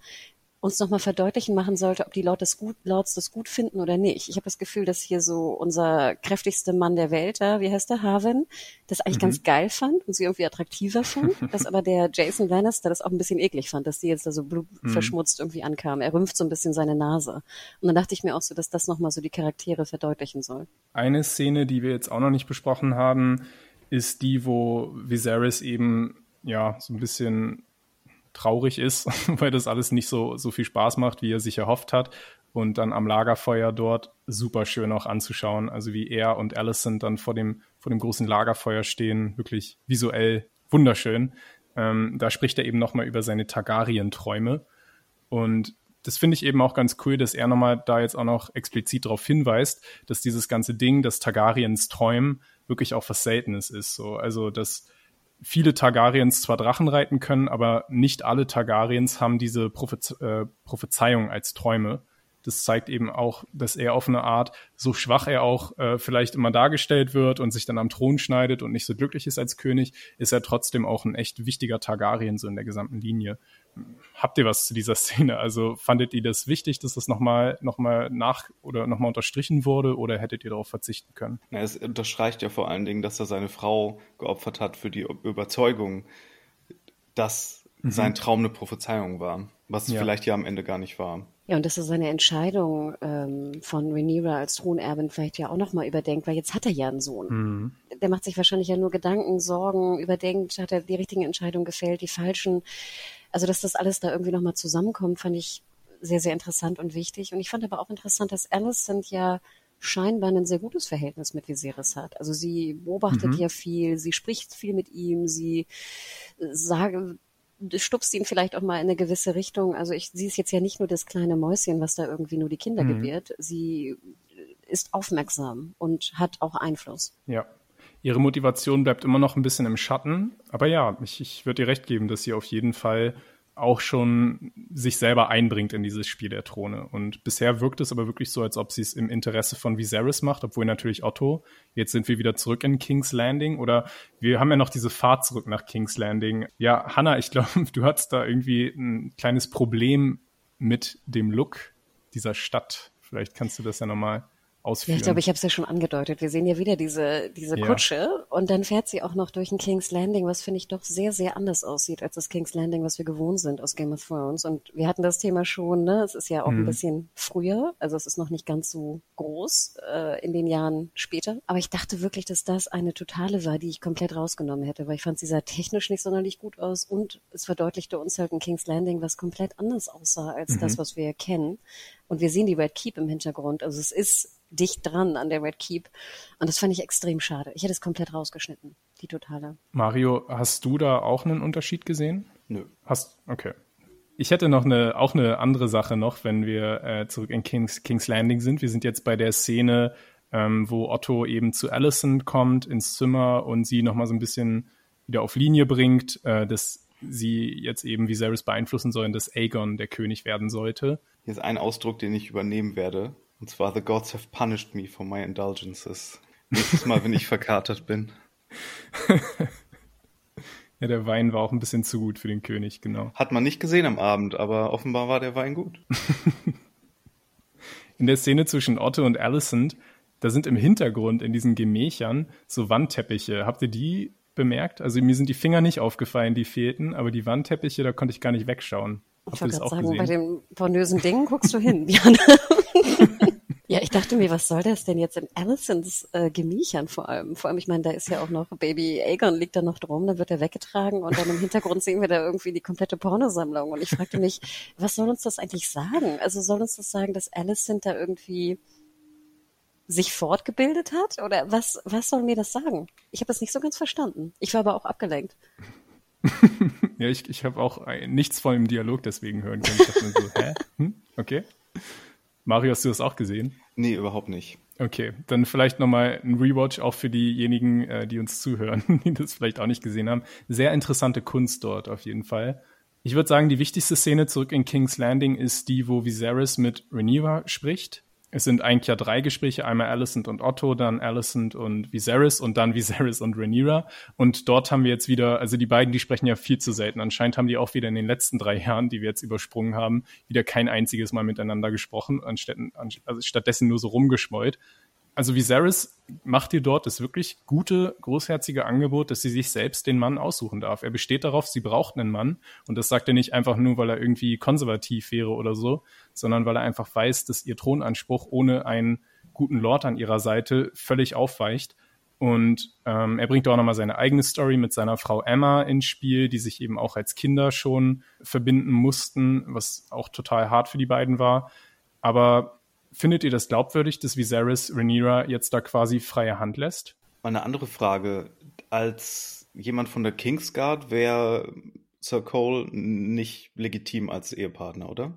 uns nochmal verdeutlichen machen sollte, ob die Lords das, gut, Lords das gut finden oder nicht. Ich habe das Gefühl, dass hier so unser kräftigster Mann der Welt, da, wie heißt der, Harvin, das eigentlich mhm. ganz geil fand und sie irgendwie attraktiver fand, dass aber der Jason Lannister das auch ein bisschen eklig fand, dass sie jetzt da so blutverschmutzt mhm. irgendwie ankam. Er rümpft so ein bisschen seine Nase. Und dann dachte ich mir auch so, dass das nochmal so die Charaktere verdeutlichen soll. Eine Szene, die wir jetzt auch noch nicht besprochen haben, ist die, wo Viserys eben ja so ein bisschen traurig ist, weil das alles nicht so, so viel Spaß macht, wie er sich erhofft hat. Und dann am Lagerfeuer dort super schön auch anzuschauen. Also wie er und Alicent dann vor dem, vor dem großen Lagerfeuer stehen, wirklich visuell wunderschön. Ähm, da spricht er eben nochmal über seine Targaryen-Träume. Und das finde ich eben auch ganz cool, dass er nochmal da jetzt auch noch explizit darauf hinweist, dass dieses ganze Ding, das Targaryens Träumen, wirklich auch was Seltenes ist. So, also dass viele Targaryens zwar Drachen reiten können, aber nicht alle Targaryens haben diese Prophez äh, Prophezeiung als Träume. Das zeigt eben auch, dass er auf eine Art, so schwach er auch äh, vielleicht immer dargestellt wird und sich dann am Thron schneidet und nicht so glücklich ist als König, ist er trotzdem auch ein echt wichtiger Targaryen so in der gesamten Linie habt ihr was zu dieser Szene? Also fandet ihr das wichtig, dass das nochmal noch mal nach oder nochmal unterstrichen wurde oder hättet ihr darauf verzichten können? Na, es unterstreicht ja vor allen Dingen, dass er seine Frau geopfert hat für die Überzeugung, dass mhm. sein Traum eine Prophezeiung war, was ja. vielleicht ja am Ende gar nicht war. Ja, und dass er seine Entscheidung ähm, von Rhaenyra als Thronerbin vielleicht ja auch nochmal überdenkt, weil jetzt hat er ja einen Sohn. Mhm. Der macht sich wahrscheinlich ja nur Gedanken, Sorgen, überdenkt, hat er die richtigen Entscheidungen gefällt, die falschen. Also, dass das alles da irgendwie nochmal zusammenkommt, fand ich sehr, sehr interessant und wichtig. Und ich fand aber auch interessant, dass Alicent ja scheinbar ein sehr gutes Verhältnis mit Viserys hat. Also sie beobachtet mhm. ja viel, sie spricht viel mit ihm, sie sage, stupst ihn vielleicht auch mal in eine gewisse Richtung. Also ich, sie ist jetzt ja nicht nur das kleine Mäuschen, was da irgendwie nur die Kinder mhm. gebiert. Sie ist aufmerksam und hat auch Einfluss. Ja. Ihre Motivation bleibt immer noch ein bisschen im Schatten. Aber ja, ich, ich würde ihr recht geben, dass sie auf jeden Fall auch schon sich selber einbringt in dieses Spiel der Throne. Und bisher wirkt es aber wirklich so, als ob sie es im Interesse von Viserys macht, obwohl natürlich Otto. Jetzt sind wir wieder zurück in King's Landing oder wir haben ja noch diese Fahrt zurück nach King's Landing. Ja, Hannah, ich glaube, du hattest da irgendwie ein kleines Problem mit dem Look dieser Stadt. Vielleicht kannst du das ja nochmal ausführen. Ja, ich glaube, ich habe es ja schon angedeutet. Wir sehen ja wieder diese, diese ja. Kutsche und dann fährt sie auch noch durch ein King's Landing, was finde ich doch sehr, sehr anders aussieht als das King's Landing, was wir gewohnt sind aus Game of Thrones. Und wir hatten das Thema schon, ne? Es ist ja auch mhm. ein bisschen früher, also es ist noch nicht ganz so groß äh, in den Jahren später. Aber ich dachte wirklich, dass das eine totale war, die ich komplett rausgenommen hätte, weil ich fand, sie sah technisch nicht sonderlich gut aus und es verdeutlichte uns halt ein King's Landing, was komplett anders aussah als mhm. das, was wir kennen. Und wir sehen die Red Keep im Hintergrund. Also es ist dicht dran an der Red Keep. Und das fand ich extrem schade. Ich hätte es komplett rausgeschnitten, die totale. Mario, hast du da auch einen Unterschied gesehen? Nö. Hast, okay. Ich hätte noch eine, auch eine andere Sache noch, wenn wir äh, zurück in King's, King's Landing sind. Wir sind jetzt bei der Szene, ähm, wo Otto eben zu Allison kommt ins Zimmer und sie nochmal so ein bisschen wieder auf Linie bringt, äh, dass sie jetzt eben Viserys beeinflussen sollen, dass Aegon der König werden sollte. Hier ist ein Ausdruck, den ich übernehmen werde. Und zwar The Gods have punished me for my indulgences. Nächstes Mal, wenn ich verkatert bin. ja, der Wein war auch ein bisschen zu gut für den König, genau. Hat man nicht gesehen am Abend, aber offenbar war der Wein gut. in der Szene zwischen Otto und Alicent, da sind im Hintergrund in diesen Gemächern so Wandteppiche. Habt ihr die bemerkt? Also mir sind die Finger nicht aufgefallen, die fehlten, aber die Wandteppiche, da konnte ich gar nicht wegschauen. Ich wollte gerade sagen, gesehen? bei den pornösen Dingen guckst du hin, Jan. Ja, ich dachte mir, was soll das denn jetzt in Alicents äh, Gemächern vor allem? Vor allem, ich meine, da ist ja auch noch Baby Aegon liegt da noch drum, dann wird er weggetragen und dann im Hintergrund sehen wir da irgendwie die komplette Pornosammlung. Und ich fragte mich, was soll uns das eigentlich sagen? Also soll uns das sagen, dass Alicent da irgendwie sich fortgebildet hat? Oder was, was soll mir das sagen? Ich habe das nicht so ganz verstanden. Ich war aber auch abgelenkt. ja, ich, ich habe auch nichts von dem Dialog deswegen hören können. Ich dachte so, hä? Hm? Okay. Mario, hast du das auch gesehen? Nee, überhaupt nicht. Okay, dann vielleicht nochmal ein Rewatch auch für diejenigen, äh, die uns zuhören, die das vielleicht auch nicht gesehen haben. Sehr interessante Kunst dort auf jeden Fall. Ich würde sagen, die wichtigste Szene zurück in King's Landing ist die, wo Viserys mit Rhaenyra spricht es sind eigentlich ja drei Gespräche, einmal Alicent und Otto, dann Alicent und Viserys und dann Viserys und Rhaenyra. Und dort haben wir jetzt wieder, also die beiden, die sprechen ja viel zu selten. Anscheinend haben die auch wieder in den letzten drei Jahren, die wir jetzt übersprungen haben, wieder kein einziges Mal miteinander gesprochen, anstatt, also stattdessen nur so rumgeschmollt also Viserys macht dir dort das wirklich gute, großherzige Angebot, dass sie sich selbst den Mann aussuchen darf. Er besteht darauf, sie braucht einen Mann. Und das sagt er nicht einfach nur, weil er irgendwie konservativ wäre oder so, sondern weil er einfach weiß, dass ihr Thronanspruch ohne einen guten Lord an ihrer Seite völlig aufweicht. Und ähm, er bringt auch nochmal seine eigene Story mit seiner Frau Emma ins Spiel, die sich eben auch als Kinder schon verbinden mussten, was auch total hart für die beiden war. Aber Findet ihr das glaubwürdig, dass Viserys Rhaenyra jetzt da quasi freie Hand lässt? Mal eine andere Frage. Als jemand von der Kingsguard wäre Sir Cole nicht legitim als Ehepartner, oder?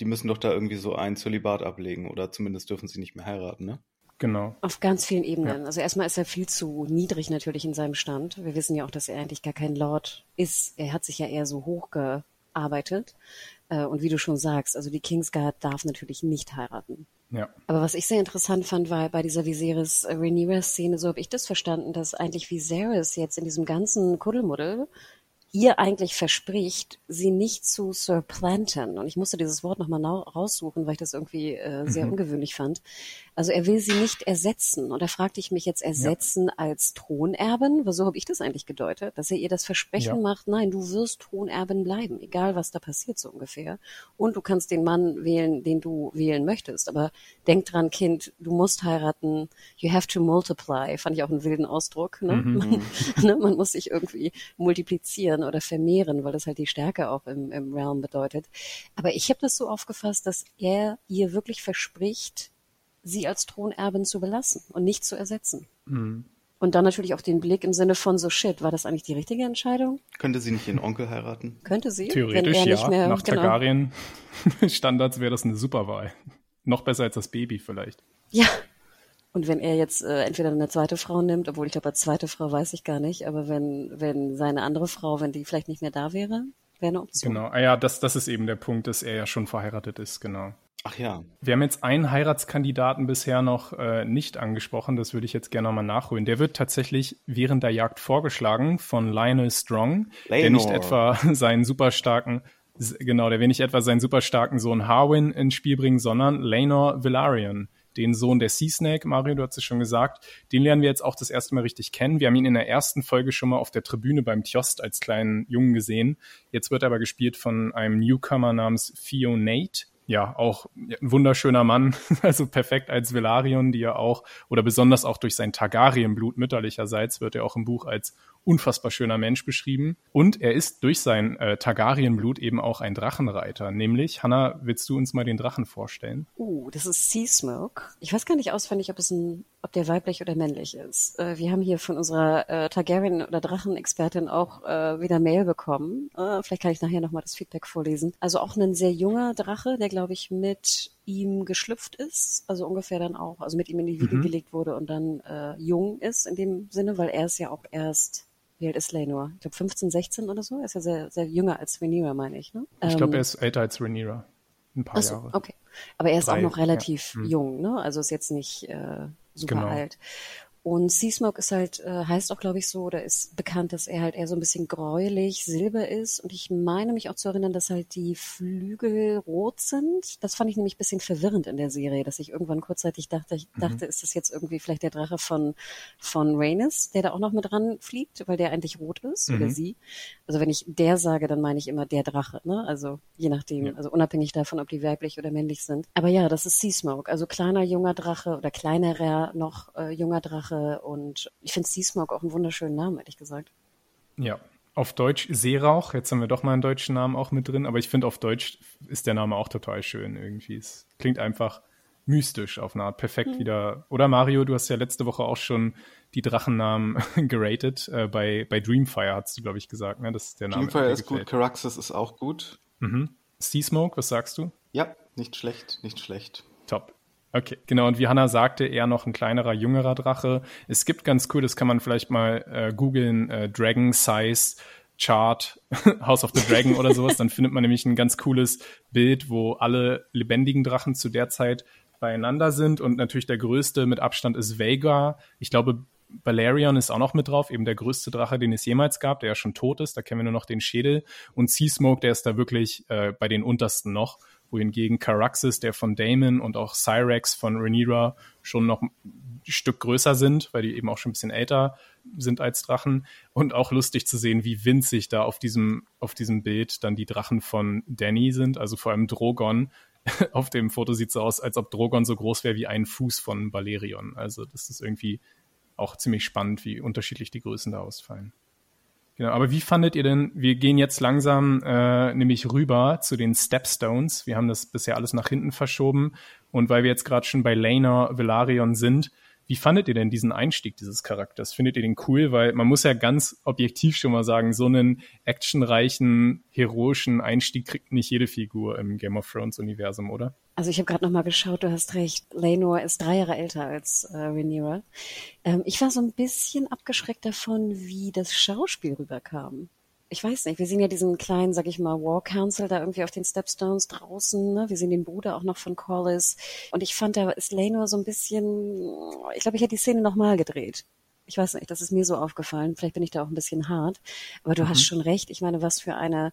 Die müssen doch da irgendwie so ein Zölibat ablegen oder zumindest dürfen sie nicht mehr heiraten, ne? Genau. Auf ganz vielen Ebenen. Ja. Also erstmal ist er viel zu niedrig natürlich in seinem Stand. Wir wissen ja auch, dass er eigentlich gar kein Lord ist. Er hat sich ja eher so hochgearbeitet. Äh, und wie du schon sagst, also die Kingsguard darf natürlich nicht heiraten. Ja. Aber was ich sehr interessant fand, war bei dieser Viserys Rhaenyra Szene, so habe ich das verstanden, dass eigentlich Viserys jetzt in diesem ganzen Kuddelmuddel ihr eigentlich verspricht, sie nicht zu supplanten. Und ich musste dieses Wort nochmal raussuchen, weil ich das irgendwie äh, sehr mhm. ungewöhnlich fand. Also er will sie nicht ersetzen. Und da fragte ich mich jetzt ersetzen ja. als Thronerben, weil so habe ich das eigentlich gedeutet, dass er ihr das Versprechen ja. macht, nein, du wirst Thronerbin bleiben, egal was da passiert so ungefähr. Und du kannst den Mann wählen, den du wählen möchtest. Aber denk dran, Kind, du musst heiraten, you have to multiply, fand ich auch einen wilden Ausdruck. Ne? Mhm. Man, ne? man muss sich irgendwie multiplizieren oder vermehren, weil das halt die Stärke auch im, im Realm bedeutet. Aber ich habe das so aufgefasst, dass er ihr wirklich verspricht, sie als Thronerbin zu belassen und nicht zu ersetzen. Mhm. Und dann natürlich auch den Blick im Sinne von so shit, war das eigentlich die richtige Entscheidung? Könnte sie nicht ihren Onkel heiraten? Könnte sie? Theoretisch ja. Mehr, Nach genau. Targaryen-Standards wäre das eine super Wahl. Noch besser als das Baby vielleicht. Ja. Und wenn er jetzt äh, entweder eine zweite Frau nimmt, obwohl ich glaube, als zweite Frau weiß ich gar nicht, aber wenn, wenn seine andere Frau, wenn die vielleicht nicht mehr da wäre, wäre eine Option. Genau, ah ja, das, das ist eben der Punkt, dass er ja schon verheiratet ist, genau. Ach ja. Wir haben jetzt einen Heiratskandidaten bisher noch äh, nicht angesprochen, das würde ich jetzt gerne nochmal nachholen. Der wird tatsächlich während der Jagd vorgeschlagen von Lionel Strong, Lenor. der nicht etwa seinen super starken, genau, der will nicht etwa seinen super starken Sohn Harwin ins Spiel bringen, sondern Lenor Velaryon, den Sohn der Sea Snake, Mario, du hast es schon gesagt. Den lernen wir jetzt auch das erste Mal richtig kennen. Wir haben ihn in der ersten Folge schon mal auf der Tribüne beim Tjost als kleinen Jungen gesehen. Jetzt wird er aber gespielt von einem Newcomer namens Theo Nate ja, auch ein wunderschöner Mann, also perfekt als Velarion, die ja auch, oder besonders auch durch sein Targaryen-Blut mütterlicherseits wird er auch im Buch als unfassbar schöner Mensch beschrieben. Und er ist durch sein äh, Targaryen-Blut eben auch ein Drachenreiter. Nämlich, Hanna, willst du uns mal den Drachen vorstellen? Uh, das ist Sea Smoke. Ich weiß gar nicht auswendig, ob es ein, ob der weiblich oder männlich ist. Äh, wir haben hier von unserer äh, Targaryen- oder Drachenexpertin auch äh, wieder Mail bekommen. Äh, vielleicht kann ich nachher nochmal das Feedback vorlesen. Also auch ein sehr junger Drache, der glaube ich mit ihm geschlüpft ist, also ungefähr dann auch, also mit ihm in die Wiege mhm. gelegt wurde und dann äh, jung ist in dem Sinne, weil er ist ja auch erst wie alt ist Lenor? Ich glaube 15, 16 oder so. Er ist ja sehr, sehr jünger als Rhaenyra, meine ich. Ne? Ich glaube, er ähm, ist älter als Rhaenyra. Ein paar so, Jahre. Okay. Aber er ist Drei, auch noch relativ ja. Hm. jung, ne? Also ist jetzt nicht äh, super genau. alt. Und Seasmoke ist halt, äh, heißt auch, glaube ich, so, oder ist bekannt, dass er halt eher so ein bisschen gräulich, silber ist. Und ich meine mich auch zu erinnern, dass halt die Flügel rot sind. Das fand ich nämlich ein bisschen verwirrend in der Serie, dass ich irgendwann kurzzeitig dachte, ich mhm. dachte, ist das jetzt irgendwie vielleicht der Drache von, von Rhaenys, der da auch noch mit dran fliegt, weil der eigentlich rot ist, mhm. oder sie. Also wenn ich der sage, dann meine ich immer der Drache, ne? Also je nachdem, ja. also unabhängig davon, ob die weiblich oder männlich sind. Aber ja, das ist Seasmoke, also kleiner, junger Drache oder kleinerer noch äh, junger Drache und ich finde Seasmoke auch einen wunderschönen Namen, ehrlich gesagt. Ja, auf Deutsch Seerauch. Jetzt haben wir doch mal einen deutschen Namen auch mit drin, aber ich finde auf Deutsch ist der Name auch total schön irgendwie. Es klingt einfach mystisch auf eine Art, perfekt mhm. wieder. Oder Mario, du hast ja letzte Woche auch schon die Drachennamen geratet. Äh, bei, bei Dreamfire hast du, glaube ich, gesagt, ne? Das ist der Name. Dreamfire ist gut, Caraxes ist auch gut. Mhm. Sea Smoke, was sagst du? Ja, nicht schlecht, nicht schlecht. Top. Okay, genau. Und wie Hannah sagte, eher noch ein kleinerer, jüngerer Drache. Es gibt ganz cool, das kann man vielleicht mal äh, googeln, äh, Dragon Size Chart, House of the Dragon oder sowas. Dann findet man nämlich ein ganz cooles Bild, wo alle lebendigen Drachen zu der Zeit beieinander sind. Und natürlich der größte mit Abstand ist Vega. Ich glaube, Balerion ist auch noch mit drauf, eben der größte Drache, den es jemals gab, der ja schon tot ist. Da kennen wir nur noch den Schädel. Und Sea Smoke, der ist da wirklich äh, bei den untersten noch wohingegen Caraxes, der von Damon und auch Cyrex von Rhaenyra schon noch ein Stück größer sind, weil die eben auch schon ein bisschen älter sind als Drachen. Und auch lustig zu sehen, wie winzig da auf diesem, auf diesem Bild dann die Drachen von Danny sind, also vor allem Drogon. auf dem Foto sieht es so aus, als ob Drogon so groß wäre wie ein Fuß von Balerion. Also das ist irgendwie auch ziemlich spannend, wie unterschiedlich die Größen da ausfallen. Genau, aber wie fandet ihr denn, wir gehen jetzt langsam äh, nämlich rüber zu den Stepstones. Wir haben das bisher alles nach hinten verschoben. Und weil wir jetzt gerade schon bei Lena Velarion sind, wie fandet ihr denn diesen Einstieg dieses Charakters? Findet ihr den cool? Weil man muss ja ganz objektiv schon mal sagen, so einen actionreichen, heroischen Einstieg kriegt nicht jede Figur im Game of Thrones Universum, oder? Also ich habe gerade noch mal geschaut, du hast recht. Lenor ist drei Jahre älter als äh, Rhaenyra. Ähm, ich war so ein bisschen abgeschreckt davon, wie das Schauspiel rüberkam ich weiß nicht, wir sehen ja diesen kleinen, sag ich mal, War Council da irgendwie auf den Stepstones draußen. Ne? Wir sehen den Bruder auch noch von Corliss. Und ich fand, da ist Lenor so ein bisschen, ich glaube, ich hätte die Szene nochmal gedreht. Ich weiß nicht, das ist mir so aufgefallen. Vielleicht bin ich da auch ein bisschen hart. Aber du mhm. hast schon recht. Ich meine, was für eine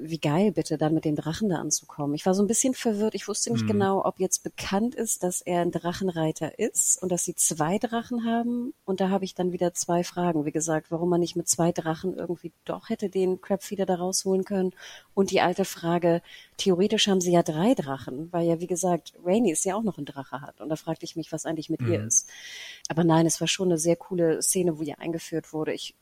wie geil bitte, dann mit den Drachen da anzukommen. Ich war so ein bisschen verwirrt. Ich wusste nicht mhm. genau, ob jetzt bekannt ist, dass er ein Drachenreiter ist und dass sie zwei Drachen haben. Und da habe ich dann wieder zwei Fragen. Wie gesagt, warum man nicht mit zwei Drachen irgendwie doch hätte den Crabfeeder da rausholen können. Und die alte Frage, theoretisch haben sie ja drei Drachen, weil ja, wie gesagt, Rainy ist ja auch noch ein Drache hat. Und da fragte ich mich, was eigentlich mit mhm. ihr ist. Aber nein, es war schon eine sehr coole Szene, wo ihr eingeführt wurde. Ich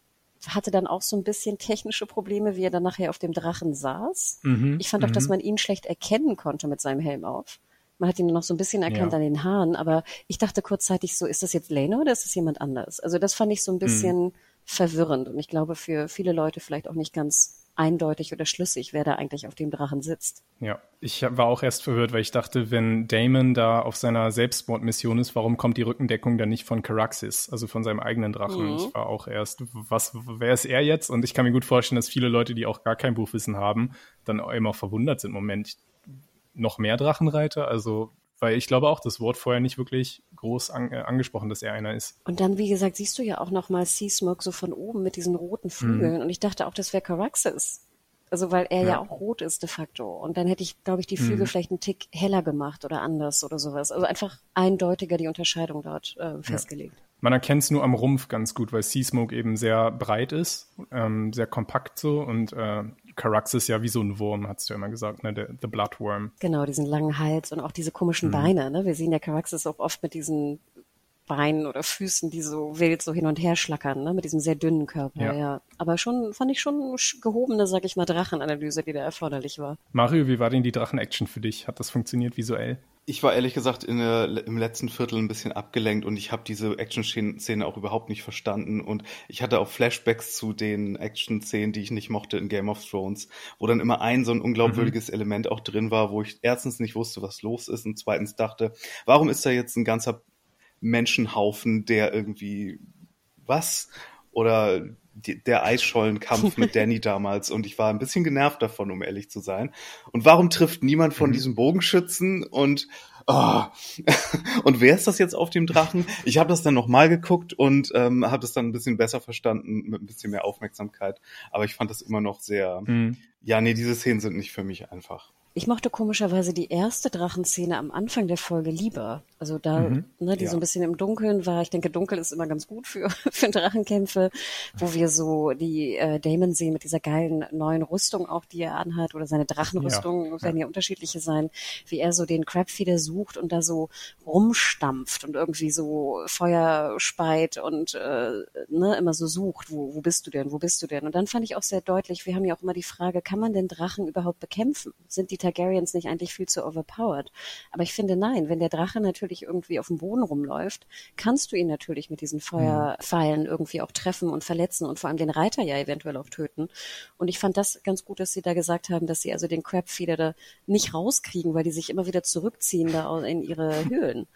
hatte dann auch so ein bisschen technische Probleme, wie er dann nachher auf dem Drachen saß. Mhm, ich fand auch, dass mhm. man ihn schlecht erkennen konnte mit seinem Helm auf. Man hat ihn noch so ein bisschen erkannt ja. an den Haaren, aber ich dachte kurzzeitig so, ist das jetzt Lena oder ist das jemand anders? Also das fand ich so ein mhm. bisschen mhm. verwirrend und ich glaube für viele Leute vielleicht auch nicht ganz eindeutig oder schlüssig, wer da eigentlich auf dem Drachen sitzt. Ja, ich war auch erst verwirrt, weil ich dachte, wenn Damon da auf seiner Selbstmordmission ist, warum kommt die Rückendeckung dann nicht von Caraxis, also von seinem eigenen Drachen? Mhm. Ich war auch erst, was, wer ist er jetzt? Und ich kann mir gut vorstellen, dass viele Leute, die auch gar kein Buchwissen haben, dann auch verwundert sind. Moment, noch mehr Drachenreiter? Also weil ich glaube auch, das Wort vorher nicht wirklich groß an, äh, angesprochen, dass er einer ist. Und dann, wie gesagt, siehst du ja auch nochmal Seasmoke so von oben mit diesen roten Flügeln. Mhm. Und ich dachte auch, das wäre Caraxes. Also weil er ja. ja. auch rot ist de facto. Und dann hätte ich, glaube ich, die Flügel mhm. vielleicht einen Tick heller gemacht oder anders oder sowas. Also einfach eindeutiger die Unterscheidung dort äh, festgelegt. Ja. Man erkennt es nur am Rumpf ganz gut, weil Seasmoke eben sehr breit ist, ähm, sehr kompakt so und äh, Caraxes ja wie so ein Wurm, hast du ja immer gesagt, ne? Der, the Bloodworm. Genau, diesen langen Hals und auch diese komischen mhm. Beine. Ne? Wir sehen ja Caraxes auch oft mit diesen Beinen oder Füßen, die so wild so hin und her schlackern, ne? mit diesem sehr dünnen Körper. Ja. ja. Aber schon fand ich schon gehobene, sag ich mal, Drachenanalyse, die da erforderlich war. Mario, wie war denn die Drachen-Action für dich? Hat das funktioniert visuell? Ich war ehrlich gesagt der, im letzten Viertel ein bisschen abgelenkt und ich habe diese Action-Szene auch überhaupt nicht verstanden und ich hatte auch Flashbacks zu den Action-Szenen, die ich nicht mochte in Game of Thrones, wo dann immer ein so ein unglaubwürdiges mhm. Element auch drin war, wo ich erstens nicht wusste, was los ist und zweitens dachte, warum ist da jetzt ein ganzer Menschenhaufen, der irgendwie was? Oder die, der Eisschollenkampf mit Danny damals und ich war ein bisschen genervt davon, um ehrlich zu sein. Und warum trifft niemand von mhm. diesen Bogenschützen und oh. und wer ist das jetzt auf dem Drachen? Ich habe das dann nochmal geguckt und ähm, habe das dann ein bisschen besser verstanden mit ein bisschen mehr Aufmerksamkeit. Aber ich fand das immer noch sehr. Mhm. Ja, nee, diese Szenen sind nicht für mich einfach. Ich mochte komischerweise die erste Drachenszene am Anfang der Folge lieber. Also da, mhm, ne, die ja. so ein bisschen im Dunkeln war. Ich denke, dunkel ist immer ganz gut für, für Drachenkämpfe, wo wir so die äh, Damon sehen mit dieser geilen neuen Rüstung auch, die er anhat, oder seine Drachenrüstung, ja. werden ja unterschiedliche sein, wie er so den Crabfeeder sucht und da so rumstampft und irgendwie so Feuer speit und äh, ne, immer so sucht, wo, wo bist du denn, wo bist du denn? Und dann fand ich auch sehr deutlich, wir haben ja auch immer die Frage, kann man denn Drachen überhaupt bekämpfen? Sind die Targaryens nicht eigentlich viel zu overpowered. Aber ich finde nein, wenn der Drache natürlich irgendwie auf dem Boden rumläuft, kannst du ihn natürlich mit diesen Feuerpfeilen irgendwie auch treffen und verletzen und vor allem den Reiter ja eventuell auch töten. Und ich fand das ganz gut, dass sie da gesagt haben, dass sie also den Crabfeeder da nicht rauskriegen, weil die sich immer wieder zurückziehen da in ihre Höhlen.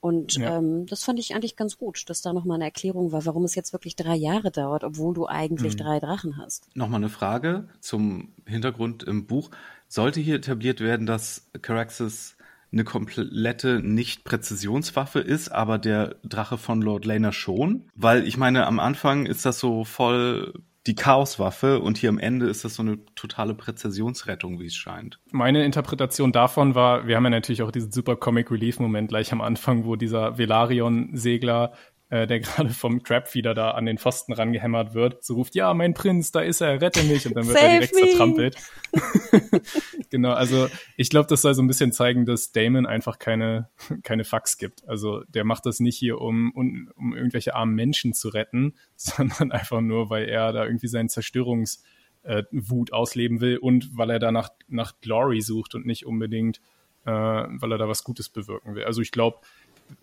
Und ja. ähm, das fand ich eigentlich ganz gut, dass da nochmal eine Erklärung war, warum es jetzt wirklich drei Jahre dauert, obwohl du eigentlich mhm. drei Drachen hast. Nochmal eine Frage zum Hintergrund im Buch. Sollte hier etabliert werden, dass Caraxes eine komplette Nicht-Präzisionswaffe ist, aber der Drache von Lord Laner schon? Weil ich meine, am Anfang ist das so voll die Chaoswaffe und hier am Ende ist das so eine totale Präzisionsrettung, wie es scheint. Meine Interpretation davon war, wir haben ja natürlich auch diesen super Comic Relief Moment gleich am Anfang, wo dieser Velarion Segler äh, der gerade vom Crabfeeder da an den Pfosten rangehämmert wird, so ruft, ja, mein Prinz, da ist er, rette mich, und dann wird er direkt me. zertrampelt. genau, also ich glaube, das soll so ein bisschen zeigen, dass Damon einfach keine, keine Fax gibt. Also der macht das nicht hier, um, um, um irgendwelche armen Menschen zu retten, sondern einfach nur, weil er da irgendwie seinen Zerstörungswut äh, ausleben will und weil er da nach, nach Glory sucht und nicht unbedingt, äh, weil er da was Gutes bewirken will. Also ich glaube,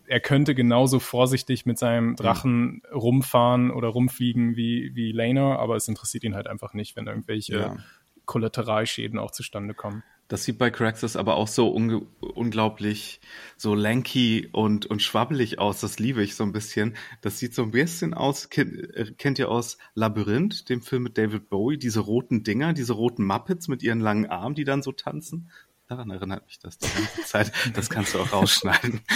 er könnte genauso vorsichtig mit seinem mhm. Drachen mhm. rumfahren oder rumfliegen wie, wie Laner, aber es interessiert ihn halt einfach nicht, wenn irgendwelche ja. Kollateralschäden auch zustande kommen. Das sieht bei Craxus aber auch so unglaublich so lanky und, und schwabbelig aus. Das liebe ich so ein bisschen. Das sieht so ein bisschen aus, kennt, äh, kennt ihr aus Labyrinth, dem Film mit David Bowie, diese roten Dinger, diese roten Muppets mit ihren langen Armen, die dann so tanzen? Daran erinnert mich das die ganze Zeit. Das kannst du auch rausschneiden.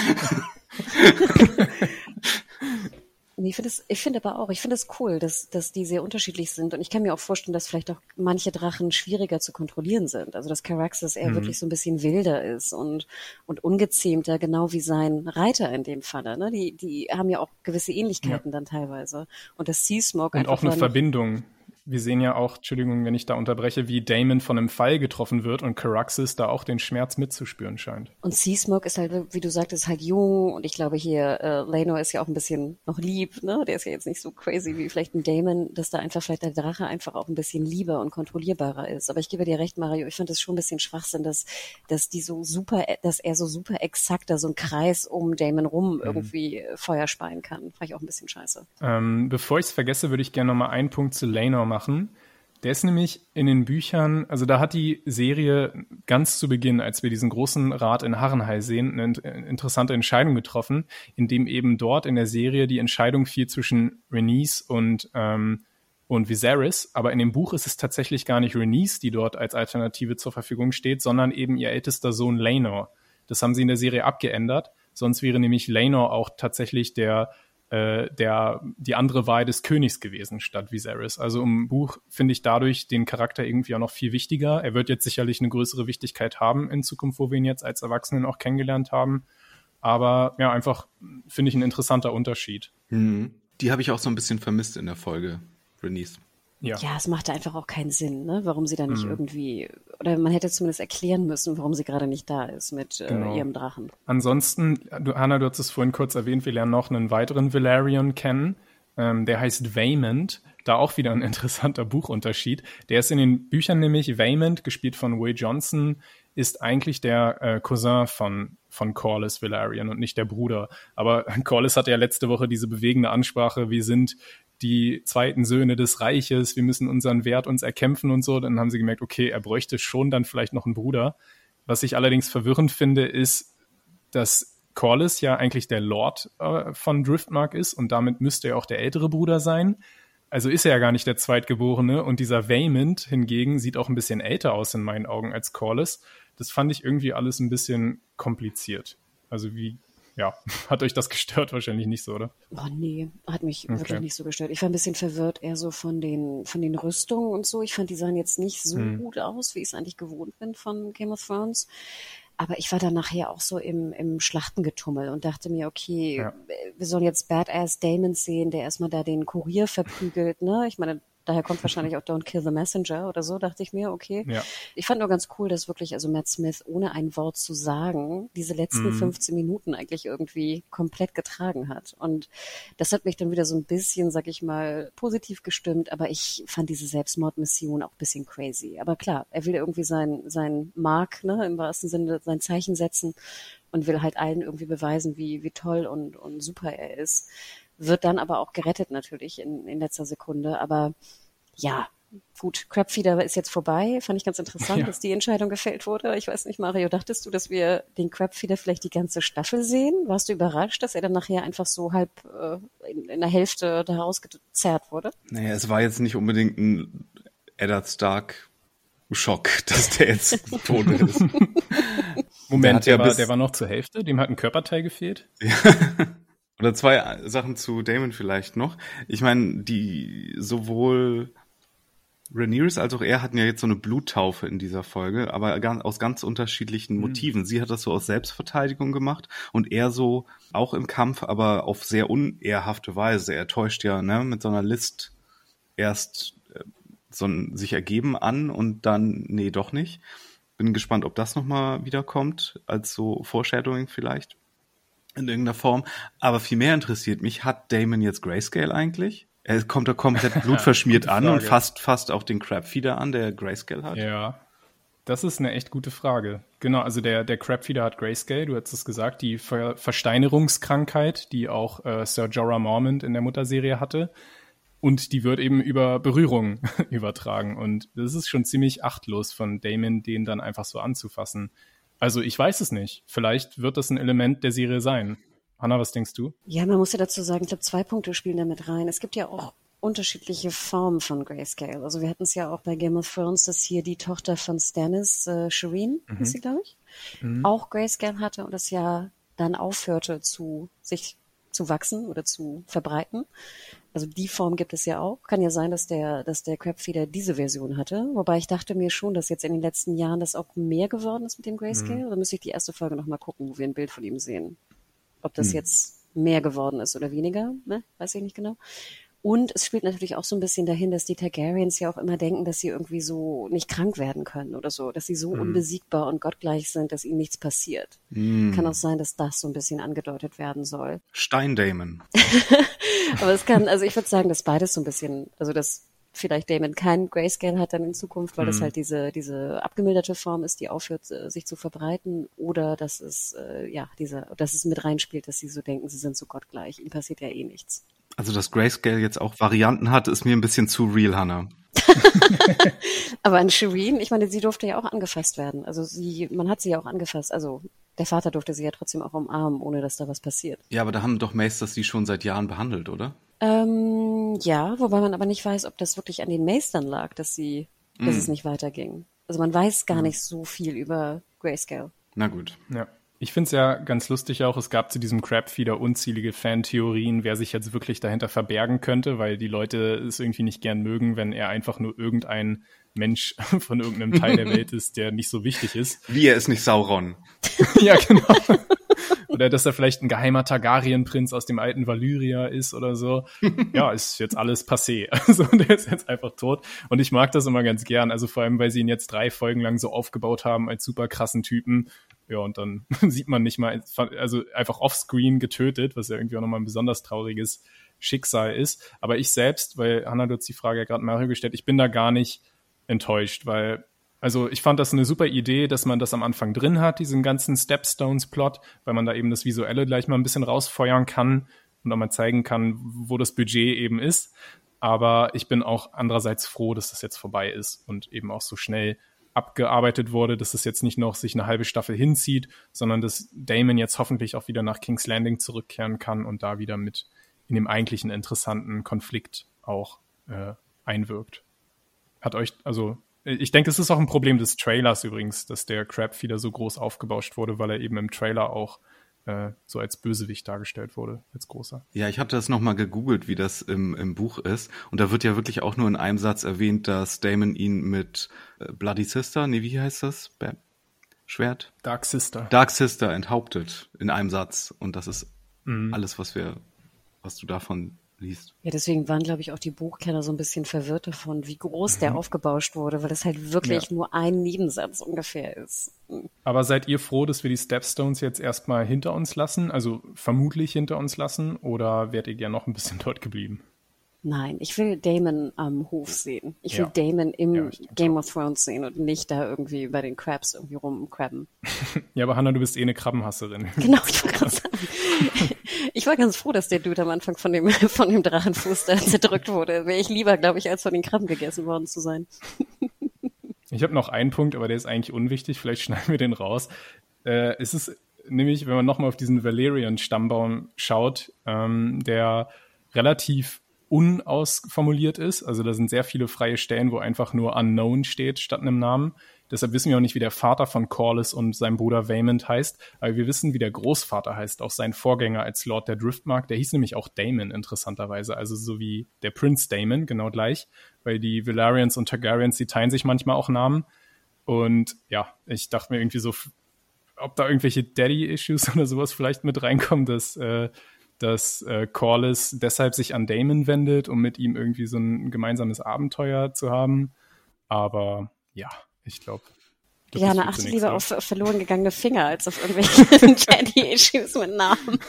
Nee, ich finde es, ich finde aber auch, ich finde es cool, dass, dass die sehr unterschiedlich sind. Und ich kann mir auch vorstellen, dass vielleicht auch manche Drachen schwieriger zu kontrollieren sind. Also dass Caraxes eher mhm. wirklich so ein bisschen wilder ist und, und ungezähmter, genau wie sein Reiter in dem Falle. Ne? Die, die haben ja auch gewisse Ähnlichkeiten ja. dann teilweise. Und das Sea Smoke Und auch eine Verbindung wir sehen ja auch, Entschuldigung, wenn ich da unterbreche, wie Damon von einem Pfeil getroffen wird und Caraxes da auch den Schmerz mitzuspüren scheint. Und Seasmoke ist halt, wie du sagtest, halt jung und ich glaube hier, äh, Leno ist ja auch ein bisschen noch lieb, ne? Der ist ja jetzt nicht so crazy wie vielleicht ein Damon, dass da einfach vielleicht der Drache einfach auch ein bisschen lieber und kontrollierbarer ist. Aber ich gebe dir recht, Mario, ich fand das schon ein bisschen Schwachsinn, dass, dass die so super, dass er so super exakt da so einen Kreis um Damon rum mhm. irgendwie Feuer speien kann. Fand ich auch ein bisschen scheiße. Ähm, bevor ich es vergesse, würde ich gerne noch mal einen Punkt zu Leno machen machen. Der ist nämlich in den Büchern, also da hat die Serie ganz zu Beginn, als wir diesen großen Rat in Harrenhal sehen, eine interessante Entscheidung getroffen, indem eben dort in der Serie die Entscheidung fiel zwischen Renice und, ähm, und Viserys. Aber in dem Buch ist es tatsächlich gar nicht Renice, die dort als Alternative zur Verfügung steht, sondern eben ihr ältester Sohn Laenor. Das haben sie in der Serie abgeändert. Sonst wäre nämlich Laenor auch tatsächlich der äh, der die andere Wahl des Königs gewesen statt Viserys. Also im Buch finde ich dadurch den Charakter irgendwie auch noch viel wichtiger. Er wird jetzt sicherlich eine größere Wichtigkeit haben in Zukunft, wo wir ihn jetzt als Erwachsenen auch kennengelernt haben. Aber ja, einfach finde ich ein interessanter Unterschied. Hm. Die habe ich auch so ein bisschen vermisst in der Folge, Renice. Ja. ja, es machte einfach auch keinen Sinn, ne? warum sie da nicht mhm. irgendwie, oder man hätte zumindest erklären müssen, warum sie gerade nicht da ist mit äh, genau. äh, ihrem Drachen. Ansonsten, du, Hanna, du hast es vorhin kurz erwähnt, wir lernen noch einen weiteren Valerian kennen, ähm, der heißt Vaymond. Da auch wieder ein interessanter Buchunterschied. Der ist in den Büchern nämlich Vaymond, gespielt von Will Johnson, ist eigentlich der äh, Cousin von, von Corlys Valerian und nicht der Bruder. Aber Corlys hatte ja letzte Woche diese bewegende Ansprache, wir sind die zweiten Söhne des Reiches, wir müssen unseren Wert uns erkämpfen und so. Dann haben sie gemerkt, okay, er bräuchte schon dann vielleicht noch einen Bruder. Was ich allerdings verwirrend finde, ist, dass Corlys ja eigentlich der Lord äh, von Driftmark ist und damit müsste er auch der ältere Bruder sein. Also ist er ja gar nicht der Zweitgeborene und dieser Vaymond hingegen sieht auch ein bisschen älter aus in meinen Augen als Corlys. Das fand ich irgendwie alles ein bisschen kompliziert. Also wie ja, hat euch das gestört wahrscheinlich nicht so, oder? Oh nee, hat mich okay. wirklich nicht so gestört. Ich war ein bisschen verwirrt, eher so von den, von den Rüstungen und so. Ich fand, die sahen jetzt nicht so hm. gut aus, wie ich es eigentlich gewohnt bin von Game of Thrones. Aber ich war dann nachher auch so im, im Schlachtengetummel und dachte mir, okay, ja. wir sollen jetzt Badass Damon sehen, der erstmal da den Kurier verprügelt, ne? Ich meine, Daher kommt wahrscheinlich auch Don't Kill the Messenger oder so, dachte ich mir, okay. Ja. Ich fand nur ganz cool, dass wirklich, also Matt Smith, ohne ein Wort zu sagen, diese letzten mhm. 15 Minuten eigentlich irgendwie komplett getragen hat. Und das hat mich dann wieder so ein bisschen, sag ich mal, positiv gestimmt, aber ich fand diese Selbstmordmission auch ein bisschen crazy. Aber klar, er will irgendwie sein, sein Mark, ne, im wahrsten Sinne sein Zeichen setzen und will halt allen irgendwie beweisen, wie, wie toll und, und super er ist wird dann aber auch gerettet natürlich in, in letzter Sekunde. Aber ja, gut, Crabfeeder ist jetzt vorbei. Fand ich ganz interessant, ja. dass die Entscheidung gefällt wurde. Ich weiß nicht, Mario, dachtest du, dass wir den Crabfeeder vielleicht die ganze Staffel sehen? Warst du überrascht, dass er dann nachher einfach so halb äh, in, in der Hälfte da rausgezerrt wurde? Naja, es war jetzt nicht unbedingt ein Eddard Stark Schock, dass der jetzt tot ist. Moment, der, der, war, der war noch zur Hälfte? Dem hat ein Körperteil gefehlt? Ja. Oder zwei Sachen zu Damon vielleicht noch. Ich meine, die sowohl Rhaenyra als auch er hatten ja jetzt so eine Bluttaufe in dieser Folge, aber ganz, aus ganz unterschiedlichen mhm. Motiven. Mhm. Sie hat das so aus Selbstverteidigung gemacht und er so auch im Kampf, aber auf sehr unehrhafte Weise. Er täuscht ja ne, mit so einer List erst äh, so ein, sich ergeben an und dann, nee, doch nicht. Bin gespannt, ob das nochmal wiederkommt, als so Foreshadowing vielleicht in irgendeiner Form. Aber viel mehr interessiert mich, hat Damon jetzt Grayscale eigentlich? Er kommt da komplett blutverschmiert an und fasst fast auch den Crabfeeder an, der Grayscale hat. Ja. Das ist eine echt gute Frage. Genau, also der, der Crabfeeder hat Grayscale, du hast es gesagt, die Ver Versteinerungskrankheit, die auch äh, Sir Jorah Mormont in der Mutterserie hatte. Und die wird eben über Berührung übertragen. Und das ist schon ziemlich achtlos von Damon, den dann einfach so anzufassen. Also ich weiß es nicht. Vielleicht wird das ein Element der Serie sein. Hanna, was denkst du? Ja, man muss ja dazu sagen, ich glaube, zwei Punkte spielen damit rein. Es gibt ja auch unterschiedliche Formen von Grayscale. Also wir hatten es ja auch bei Game of Thrones, dass hier die Tochter von Stannis, äh, Shireen, mhm. ist sie, glaube ich, mhm. auch Grayscale hatte und das ja dann aufhörte zu sich zu wachsen oder zu verbreiten. Also die Form gibt es ja auch. Kann ja sein, dass der, dass der Crabfeeder diese Version hatte. Wobei ich dachte mir schon, dass jetzt in den letzten Jahren das auch mehr geworden ist mit dem Grayscale. Mhm. Oder müsste ich die erste Folge nochmal gucken, wo wir ein Bild von ihm sehen. Ob das mhm. jetzt mehr geworden ist oder weniger, ne? weiß ich nicht genau. Und es spielt natürlich auch so ein bisschen dahin, dass die Targaryens ja auch immer denken, dass sie irgendwie so nicht krank werden können oder so, dass sie so mm. unbesiegbar und gottgleich sind, dass ihnen nichts passiert. Mm. Kann auch sein, dass das so ein bisschen angedeutet werden soll. Steindämon. Aber es kann, also ich würde sagen, dass beides so ein bisschen, also dass vielleicht Damon kein Grayscale hat dann in Zukunft, weil mm. das halt diese, diese abgemilderte Form ist, die aufhört, äh, sich zu verbreiten, oder dass es, äh, ja, diese, dass es mit reinspielt, dass sie so denken, sie sind so gottgleich. Ihnen passiert ja eh nichts. Also, dass Grayscale jetzt auch Varianten hat, ist mir ein bisschen zu real, Hannah. Aber an Shireen, ich meine, sie durfte ja auch angefasst werden. Also sie, man hat sie ja auch angefasst. Also der Vater durfte sie ja trotzdem auch umarmen, ohne dass da was passiert. Ja, aber da haben doch Maesters sie schon seit Jahren behandelt, oder? Ähm, ja, wobei man aber nicht weiß, ob das wirklich an den Meistern lag, dass sie, dass mm. es nicht weiterging. Also man weiß gar mm. nicht so viel über Grayscale. Na gut. Ja. Ich finde es ja ganz lustig auch, es gab zu diesem Crabfeeder unzählige Fan-Theorien, wer sich jetzt wirklich dahinter verbergen könnte, weil die Leute es irgendwie nicht gern mögen, wenn er einfach nur irgendein Mensch von irgendeinem Teil der Welt ist, der nicht so wichtig ist. Wie er ist nicht Sauron. ja, genau. Oder dass er vielleicht ein geheimer Targaryen-Prinz aus dem alten Valyria ist oder so. Ja, ist jetzt alles passé. Also der ist jetzt einfach tot. Und ich mag das immer ganz gern. Also vor allem, weil sie ihn jetzt drei Folgen lang so aufgebaut haben als super krassen Typen. Ja, und dann sieht man nicht mal, also einfach offscreen getötet, was ja irgendwie auch nochmal ein besonders trauriges Schicksal ist. Aber ich selbst, weil Hannah, hast die Frage ja gerade Mario gestellt, ich bin da gar nicht enttäuscht, weil, also ich fand das eine super Idee, dass man das am Anfang drin hat, diesen ganzen Stepstones-Plot, weil man da eben das Visuelle gleich mal ein bisschen rausfeuern kann und auch mal zeigen kann, wo das Budget eben ist. Aber ich bin auch andererseits froh, dass das jetzt vorbei ist und eben auch so schnell abgearbeitet wurde, dass es jetzt nicht noch sich eine halbe Staffel hinzieht, sondern dass Damon jetzt hoffentlich auch wieder nach King's Landing zurückkehren kann und da wieder mit in dem eigentlichen interessanten Konflikt auch äh, einwirkt. Hat euch, also ich denke, es ist auch ein Problem des Trailers übrigens, dass der Crab wieder so groß aufgebauscht wurde, weil er eben im Trailer auch äh, so als Bösewicht dargestellt wurde, als großer. Ja, ich habe das nochmal gegoogelt, wie das im, im Buch ist. Und da wird ja wirklich auch nur in einem Satz erwähnt, dass Damon ihn mit äh, Bloody Sister, nee, wie heißt das? Bam. Schwert? Dark Sister. Dark Sister enthauptet in einem Satz. Und das ist mhm. alles, was wir, was du davon liest. Ja, deswegen waren, glaube ich, auch die Buchkenner so ein bisschen verwirrt davon, wie groß mhm. der aufgebauscht wurde, weil das halt wirklich ja. nur ein Nebensatz ungefähr ist. Mhm. Aber seid ihr froh, dass wir die Stepstones jetzt erstmal hinter uns lassen, also vermutlich hinter uns lassen, oder wärt ihr gern noch ein bisschen dort geblieben? Nein, ich will Damon am Hof sehen. Ich will ja. Damon im ja, Game of Thrones sehen und nicht da irgendwie bei den Crabs irgendwie rumcrabben. ja, aber Hannah, du bist eh eine Krabbenhasserin. Genau, ich wollte gerade sagen. Ich war ganz froh, dass der Dude am Anfang von dem, von dem Drachenfuß da zerdrückt wurde. Wäre ich lieber, glaube ich, als von den Krabben gegessen worden zu sein. Ich habe noch einen Punkt, aber der ist eigentlich unwichtig. Vielleicht schneiden wir den raus. Äh, es ist nämlich, wenn man nochmal auf diesen Valerian-Stammbaum schaut, ähm, der relativ unausformuliert ist. Also da sind sehr viele freie Stellen, wo einfach nur unknown steht statt einem Namen. Deshalb wissen wir auch nicht, wie der Vater von Corlys und sein Bruder Vaymond heißt, aber wir wissen, wie der Großvater heißt, auch sein Vorgänger als Lord der Driftmark. Der hieß nämlich auch Damon, interessanterweise. Also so wie der Prinz Damon, genau gleich, weil die Valerians und Targaryens, die teilen sich manchmal auch Namen. Und ja, ich dachte mir irgendwie so, ob da irgendwelche Daddy-Issues oder sowas vielleicht mit reinkommen, dass äh, dass äh, Corliss deshalb sich an Damon wendet, um mit ihm irgendwie so ein gemeinsames Abenteuer zu haben. Aber ja, ich glaube. Ja, eine achte lieber auf, auf verloren gegangene Finger als auf irgendwelche Daddy-Issues mit Namen.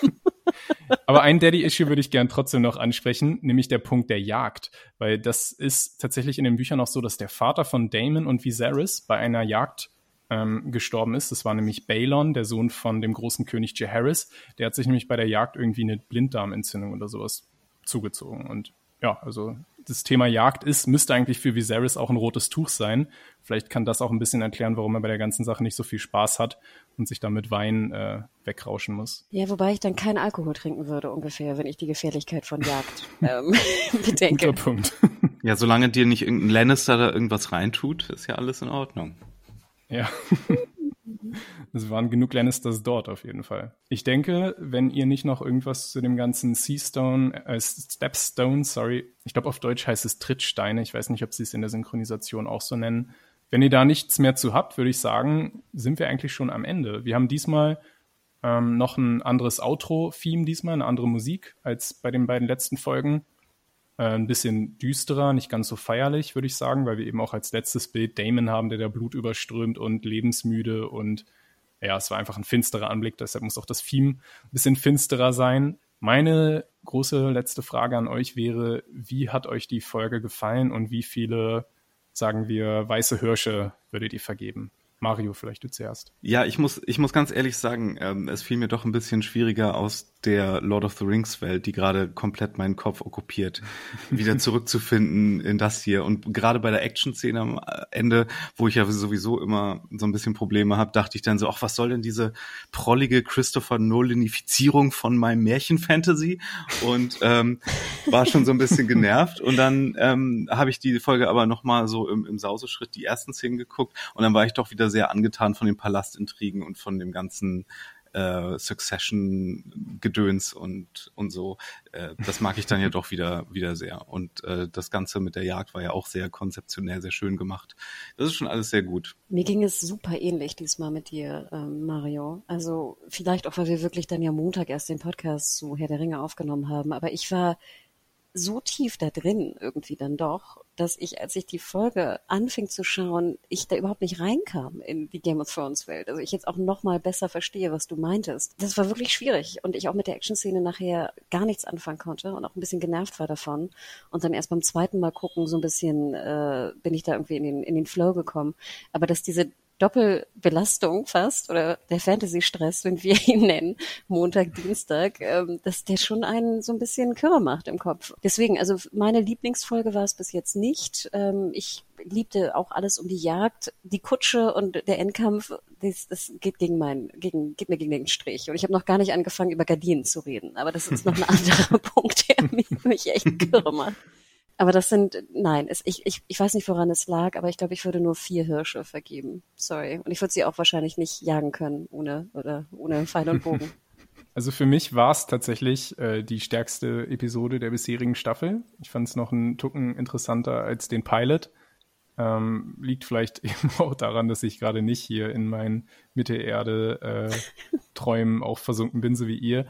Aber ein Daddy-Issue würde ich gern trotzdem noch ansprechen, nämlich der Punkt der Jagd. Weil das ist tatsächlich in den Büchern auch so, dass der Vater von Damon und Viserys bei einer Jagd ähm, gestorben ist. Das war nämlich Balon, der Sohn von dem großen König Jaehaerys. Der hat sich nämlich bei der Jagd irgendwie eine Blinddarmentzündung oder sowas zugezogen. Und ja, also das Thema Jagd ist, müsste eigentlich für Viserys auch ein rotes Tuch sein. Vielleicht kann das auch ein bisschen erklären, warum er bei der ganzen Sache nicht so viel Spaß hat und sich da mit Wein äh, wegrauschen muss. Ja, wobei ich dann keinen Alkohol trinken würde ungefähr, wenn ich die Gefährlichkeit von Jagd ähm, bedenke. Guter Punkt. ja, solange dir nicht irgendein Lannister da irgendwas reintut, ist ja alles in Ordnung. Ja. es waren genug Lannisters dort auf jeden Fall. Ich denke, wenn ihr nicht noch irgendwas zu dem ganzen Seastone, äh, Stepstone, sorry, ich glaube auf Deutsch heißt es Trittsteine, ich weiß nicht, ob sie es in der Synchronisation auch so nennen. Wenn ihr da nichts mehr zu habt, würde ich sagen, sind wir eigentlich schon am Ende. Wir haben diesmal ähm, noch ein anderes Outro-Theme diesmal, eine andere Musik als bei den beiden letzten Folgen. Äh, ein bisschen düsterer, nicht ganz so feierlich, würde ich sagen, weil wir eben auch als letztes Bild Damon haben, der da Blut überströmt und lebensmüde und ja, es war einfach ein finsterer Anblick, deshalb muss auch das Theme ein bisschen finsterer sein. Meine große letzte Frage an euch wäre, wie hat euch die Folge gefallen und wie viele, sagen wir, weiße Hirsche würdet ihr vergeben? Mario, vielleicht du zuerst. Ja, ich muss, ich muss ganz ehrlich sagen, ähm, es fiel mir doch ein bisschen schwieriger aus der Lord of the Rings Welt, die gerade komplett meinen Kopf okkupiert, wieder zurückzufinden in das hier. Und gerade bei der Action-Szene am Ende, wo ich ja sowieso immer so ein bisschen Probleme habe, dachte ich dann so, ach, was soll denn diese prollige Christopher Nolanifizierung von meinem Märchen-Fantasy? Und ähm, war schon so ein bisschen genervt. Und dann ähm, habe ich die Folge aber nochmal so im, im Sauseschritt die ersten Szenen geguckt und dann war ich doch wieder sehr angetan von den Palastintrigen und von dem ganzen äh, Succession-Gedöns und, und so. Äh, das mag ich dann ja doch wieder, wieder sehr. Und äh, das Ganze mit der Jagd war ja auch sehr konzeptionell, sehr schön gemacht. Das ist schon alles sehr gut. Mir ging es super ähnlich diesmal mit dir, ähm, Mario. Also vielleicht auch, weil wir wirklich dann ja Montag erst den Podcast zu Herr der Ringe aufgenommen haben. Aber ich war so tief da drin irgendwie dann doch, dass ich, als ich die Folge anfing zu schauen, ich da überhaupt nicht reinkam in die Game of Thrones Welt. Also ich jetzt auch noch mal besser verstehe, was du meintest. Das war wirklich schwierig und ich auch mit der Action-Szene nachher gar nichts anfangen konnte und auch ein bisschen genervt war davon. Und dann erst beim zweiten Mal gucken so ein bisschen äh, bin ich da irgendwie in den, in den Flow gekommen. Aber dass diese Doppelbelastung fast oder der Fantasy-Stress, wenn wir ihn nennen, Montag, Dienstag, ähm, dass der schon einen so ein bisschen Kürre macht im Kopf. Deswegen, also meine Lieblingsfolge war es bis jetzt nicht. Ähm, ich liebte auch alles um die Jagd, die Kutsche und der Endkampf. Das, das geht gegen mein, gegen, geht mir gegen den Strich. Und ich habe noch gar nicht angefangen, über Gardinen zu reden. Aber das ist noch ein anderer Punkt, der mich echt Kürre macht. Aber das sind, nein, es, ich, ich, ich weiß nicht, woran es lag, aber ich glaube, ich würde nur vier Hirsche vergeben. Sorry. Und ich würde sie auch wahrscheinlich nicht jagen können ohne, oder ohne Pfeil und Bogen. Also für mich war es tatsächlich äh, die stärkste Episode der bisherigen Staffel. Ich fand es noch einen Tucken interessanter als den Pilot. Ähm, liegt vielleicht eben auch daran, dass ich gerade nicht hier in meinen Mitte-Erde äh, Träumen auch versunken bin, so wie ihr.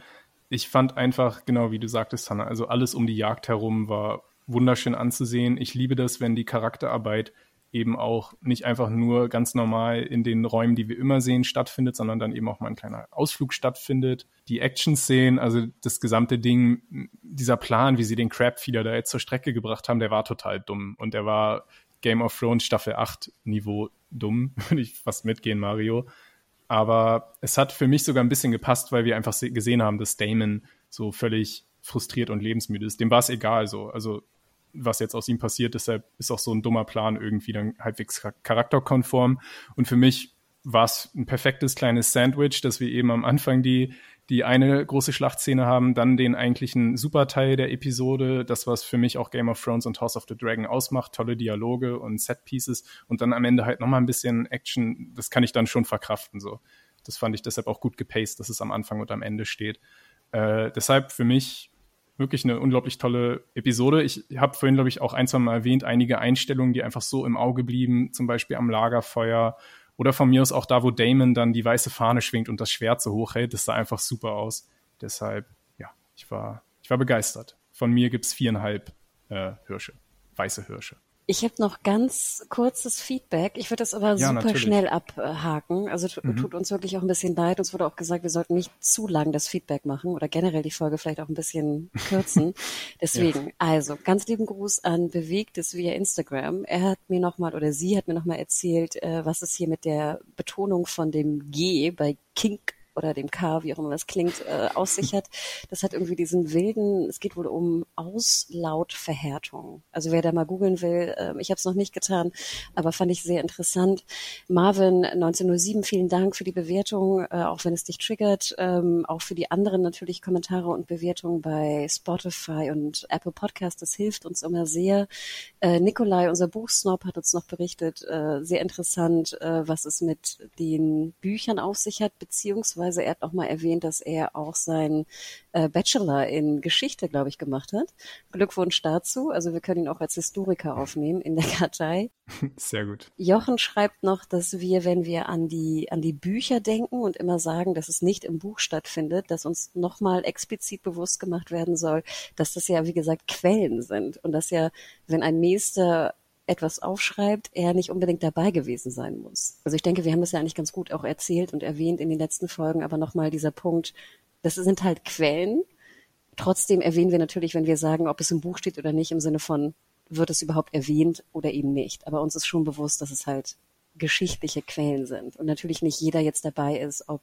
Ich fand einfach, genau wie du sagtest, Hanna, also alles um die Jagd herum war wunderschön anzusehen. Ich liebe das, wenn die Charakterarbeit eben auch nicht einfach nur ganz normal in den Räumen, die wir immer sehen, stattfindet, sondern dann eben auch mal ein kleiner Ausflug stattfindet. Die Action-Szenen, also das gesamte Ding, dieser Plan, wie sie den Crab-Feeder da jetzt zur Strecke gebracht haben, der war total dumm. Und der war Game of Thrones Staffel 8 Niveau dumm, würde ich fast mitgehen, Mario. Aber es hat für mich sogar ein bisschen gepasst, weil wir einfach gesehen haben, dass Damon so völlig frustriert und lebensmüde ist. Dem war es egal so. Also was jetzt aus ihm passiert. Deshalb ist auch so ein dummer Plan irgendwie dann halbwegs charakterkonform. Und für mich war es ein perfektes kleines Sandwich, dass wir eben am Anfang die, die eine große Schlachtszene haben, dann den eigentlichen Superteil der Episode, das, was für mich auch Game of Thrones und House of the Dragon ausmacht, tolle Dialoge und Set-Pieces und dann am Ende halt nochmal ein bisschen Action, das kann ich dann schon verkraften, so. Das fand ich deshalb auch gut gepaced, dass es am Anfang und am Ende steht. Äh, deshalb für mich wirklich eine unglaublich tolle Episode. Ich habe vorhin, glaube ich, auch ein, zwei Mal erwähnt, einige Einstellungen, die einfach so im Auge blieben, zum Beispiel am Lagerfeuer oder von mir aus auch da, wo Damon dann die weiße Fahne schwingt und das Schwert so hoch hält. Das sah einfach super aus. Deshalb, ja, ich war, ich war begeistert. Von mir gibt's viereinhalb äh, Hirsche, weiße Hirsche. Ich habe noch ganz kurzes Feedback. Ich würde das aber ja, super natürlich. schnell abhaken. Also mhm. tut uns wirklich auch ein bisschen leid. Uns wurde auch gesagt, wir sollten nicht zu lang das Feedback machen oder generell die Folge vielleicht auch ein bisschen kürzen. Deswegen, ja. also ganz lieben Gruß an Bewegtes via Instagram. Er hat mir nochmal oder sie hat mir nochmal erzählt, äh, was es hier mit der Betonung von dem G bei Kink oder dem K, wie auch immer das klingt, äh, aussichert. Das hat irgendwie diesen wilden, es geht wohl um Auslautverhärtung. Also wer da mal googeln will, äh, ich habe es noch nicht getan, aber fand ich sehr interessant. Marvin 1907, vielen Dank für die Bewertung, äh, auch wenn es dich triggert, ähm, auch für die anderen natürlich Kommentare und Bewertungen bei Spotify und Apple Podcast. Das hilft uns immer sehr. Äh, Nikolai, unser Buchsnob, hat uns noch berichtet, äh, sehr interessant, äh, was es mit den Büchern auf sich hat, beziehungsweise er hat auch mal erwähnt, dass er auch sein äh, Bachelor in Geschichte, glaube ich, gemacht hat. Glückwunsch dazu. Also wir können ihn auch als Historiker aufnehmen in der Kartei. Sehr gut. Jochen schreibt noch, dass wir, wenn wir an die, an die Bücher denken und immer sagen, dass es nicht im Buch stattfindet, dass uns nochmal explizit bewusst gemacht werden soll, dass das ja, wie gesagt, Quellen sind und dass ja, wenn ein Meister etwas aufschreibt, er nicht unbedingt dabei gewesen sein muss. Also ich denke, wir haben das ja eigentlich ganz gut auch erzählt und erwähnt in den letzten Folgen, aber nochmal dieser Punkt, das sind halt Quellen. Trotzdem erwähnen wir natürlich, wenn wir sagen, ob es im Buch steht oder nicht, im Sinne von, wird es überhaupt erwähnt oder eben nicht. Aber uns ist schon bewusst, dass es halt geschichtliche Quellen sind. Und natürlich nicht jeder jetzt dabei ist, ob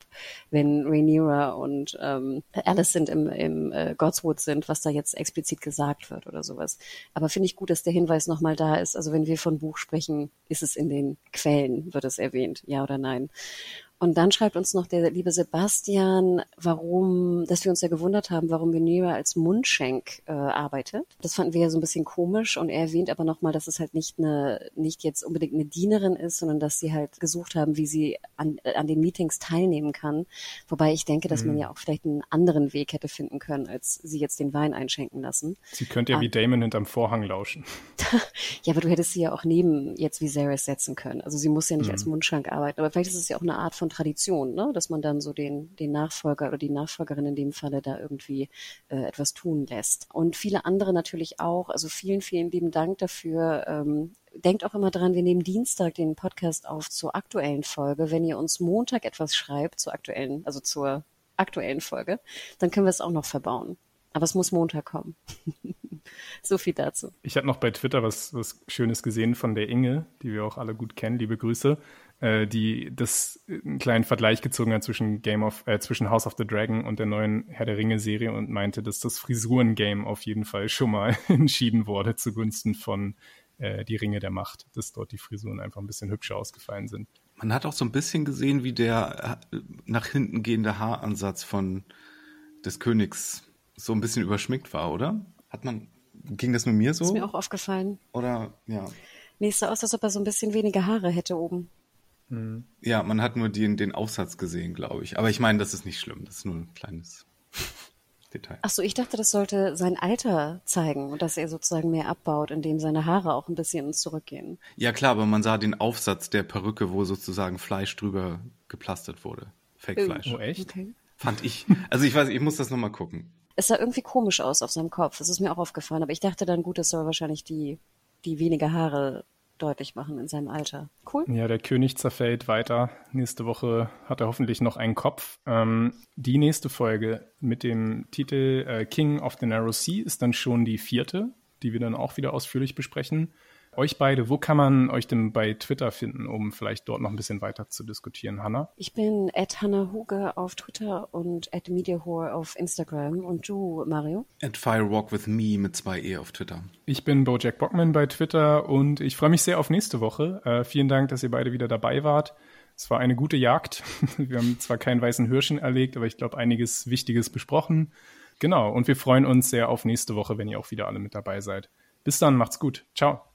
wenn Rhaenyra und ähm, Alicent im, im äh, Godswood sind, was da jetzt explizit gesagt wird oder sowas. Aber finde ich gut, dass der Hinweis nochmal da ist. Also wenn wir von Buch sprechen, ist es in den Quellen, wird es erwähnt, ja oder nein. Und dann schreibt uns noch der liebe Sebastian, warum, dass wir uns ja gewundert haben, warum Venera als Mundschenk äh, arbeitet. Das fanden wir ja so ein bisschen komisch und er erwähnt aber nochmal, dass es halt nicht eine, nicht jetzt unbedingt eine Dienerin ist, sondern dass sie halt gesucht haben, wie sie an, äh, an den Meetings teilnehmen kann. Wobei ich denke, dass mhm. man ja auch vielleicht einen anderen Weg hätte finden können, als sie jetzt den Wein einschenken lassen. Sie könnte ja ah. wie Damon hinterm Vorhang lauschen. ja, aber du hättest sie ja auch neben jetzt wie Viserys setzen können. Also sie muss ja nicht mhm. als Mundschenk arbeiten, aber vielleicht ist es ja auch eine Art von Tradition, ne? dass man dann so den, den Nachfolger oder die Nachfolgerin in dem Falle da irgendwie äh, etwas tun lässt. Und viele andere natürlich auch. Also vielen, vielen lieben Dank dafür. Ähm, denkt auch immer dran, wir nehmen Dienstag den Podcast auf zur aktuellen Folge. Wenn ihr uns Montag etwas schreibt zur aktuellen, also zur aktuellen Folge, dann können wir es auch noch verbauen. Aber es muss Montag kommen. so viel dazu. Ich habe noch bei Twitter was, was Schönes gesehen von der Inge, die wir auch alle gut kennen. Liebe Grüße äh, die das äh, einen kleinen Vergleich gezogen hat zwischen Game of, äh, zwischen House of the Dragon und der neuen Herr der Ringe Serie und meinte, dass das Frisuren-Game auf jeden Fall schon mal entschieden wurde zugunsten von äh, die Ringe der Macht, dass dort die Frisuren einfach ein bisschen hübscher ausgefallen sind. Man hat auch so ein bisschen gesehen, wie der äh, nach hinten gehende Haaransatz von des Königs so ein bisschen überschminkt war, oder? Hat man, ging das nur mir so? Ist mir auch aufgefallen. Oder, ja. Nee, es sah aus, als ob er so ein bisschen weniger Haare hätte oben. Mhm. Ja, man hat nur den, den Aufsatz gesehen, glaube ich. Aber ich meine, das ist nicht schlimm. Das ist nur ein kleines Detail. Ach so, ich dachte, das sollte sein Alter zeigen und dass er sozusagen mehr abbaut, indem seine Haare auch ein bisschen zurückgehen. Ja, klar, aber man sah den Aufsatz der Perücke, wo sozusagen Fleisch drüber geplastert wurde. Fake-Fleisch. Oh, echt? Okay. Fand ich. Also ich weiß, ich muss das nochmal gucken. Es sah irgendwie komisch aus auf seinem Kopf. Das ist mir auch aufgefallen. Aber ich dachte dann, gut, das soll wahrscheinlich die, die weniger Haare deutlich machen in seinem Alter. Cool. Ja, der König zerfällt weiter. Nächste Woche hat er hoffentlich noch einen Kopf. Ähm, die nächste Folge mit dem Titel äh, King of the Narrow Sea ist dann schon die vierte, die wir dann auch wieder ausführlich besprechen euch beide, wo kann man euch denn bei Twitter finden, um vielleicht dort noch ein bisschen weiter zu diskutieren, Hanna? Ich bin at Hanna Huge auf Twitter und at MediaHore auf Instagram. Und du, Mario? At Firewalk with Me mit zwei E auf Twitter. Ich bin Bojack Bockman bei Twitter und ich freue mich sehr auf nächste Woche. Äh, vielen Dank, dass ihr beide wieder dabei wart. Es war eine gute Jagd. Wir haben zwar keinen weißen Hirschen erlegt, aber ich glaube, einiges Wichtiges besprochen. Genau, und wir freuen uns sehr auf nächste Woche, wenn ihr auch wieder alle mit dabei seid. Bis dann, macht's gut. Ciao.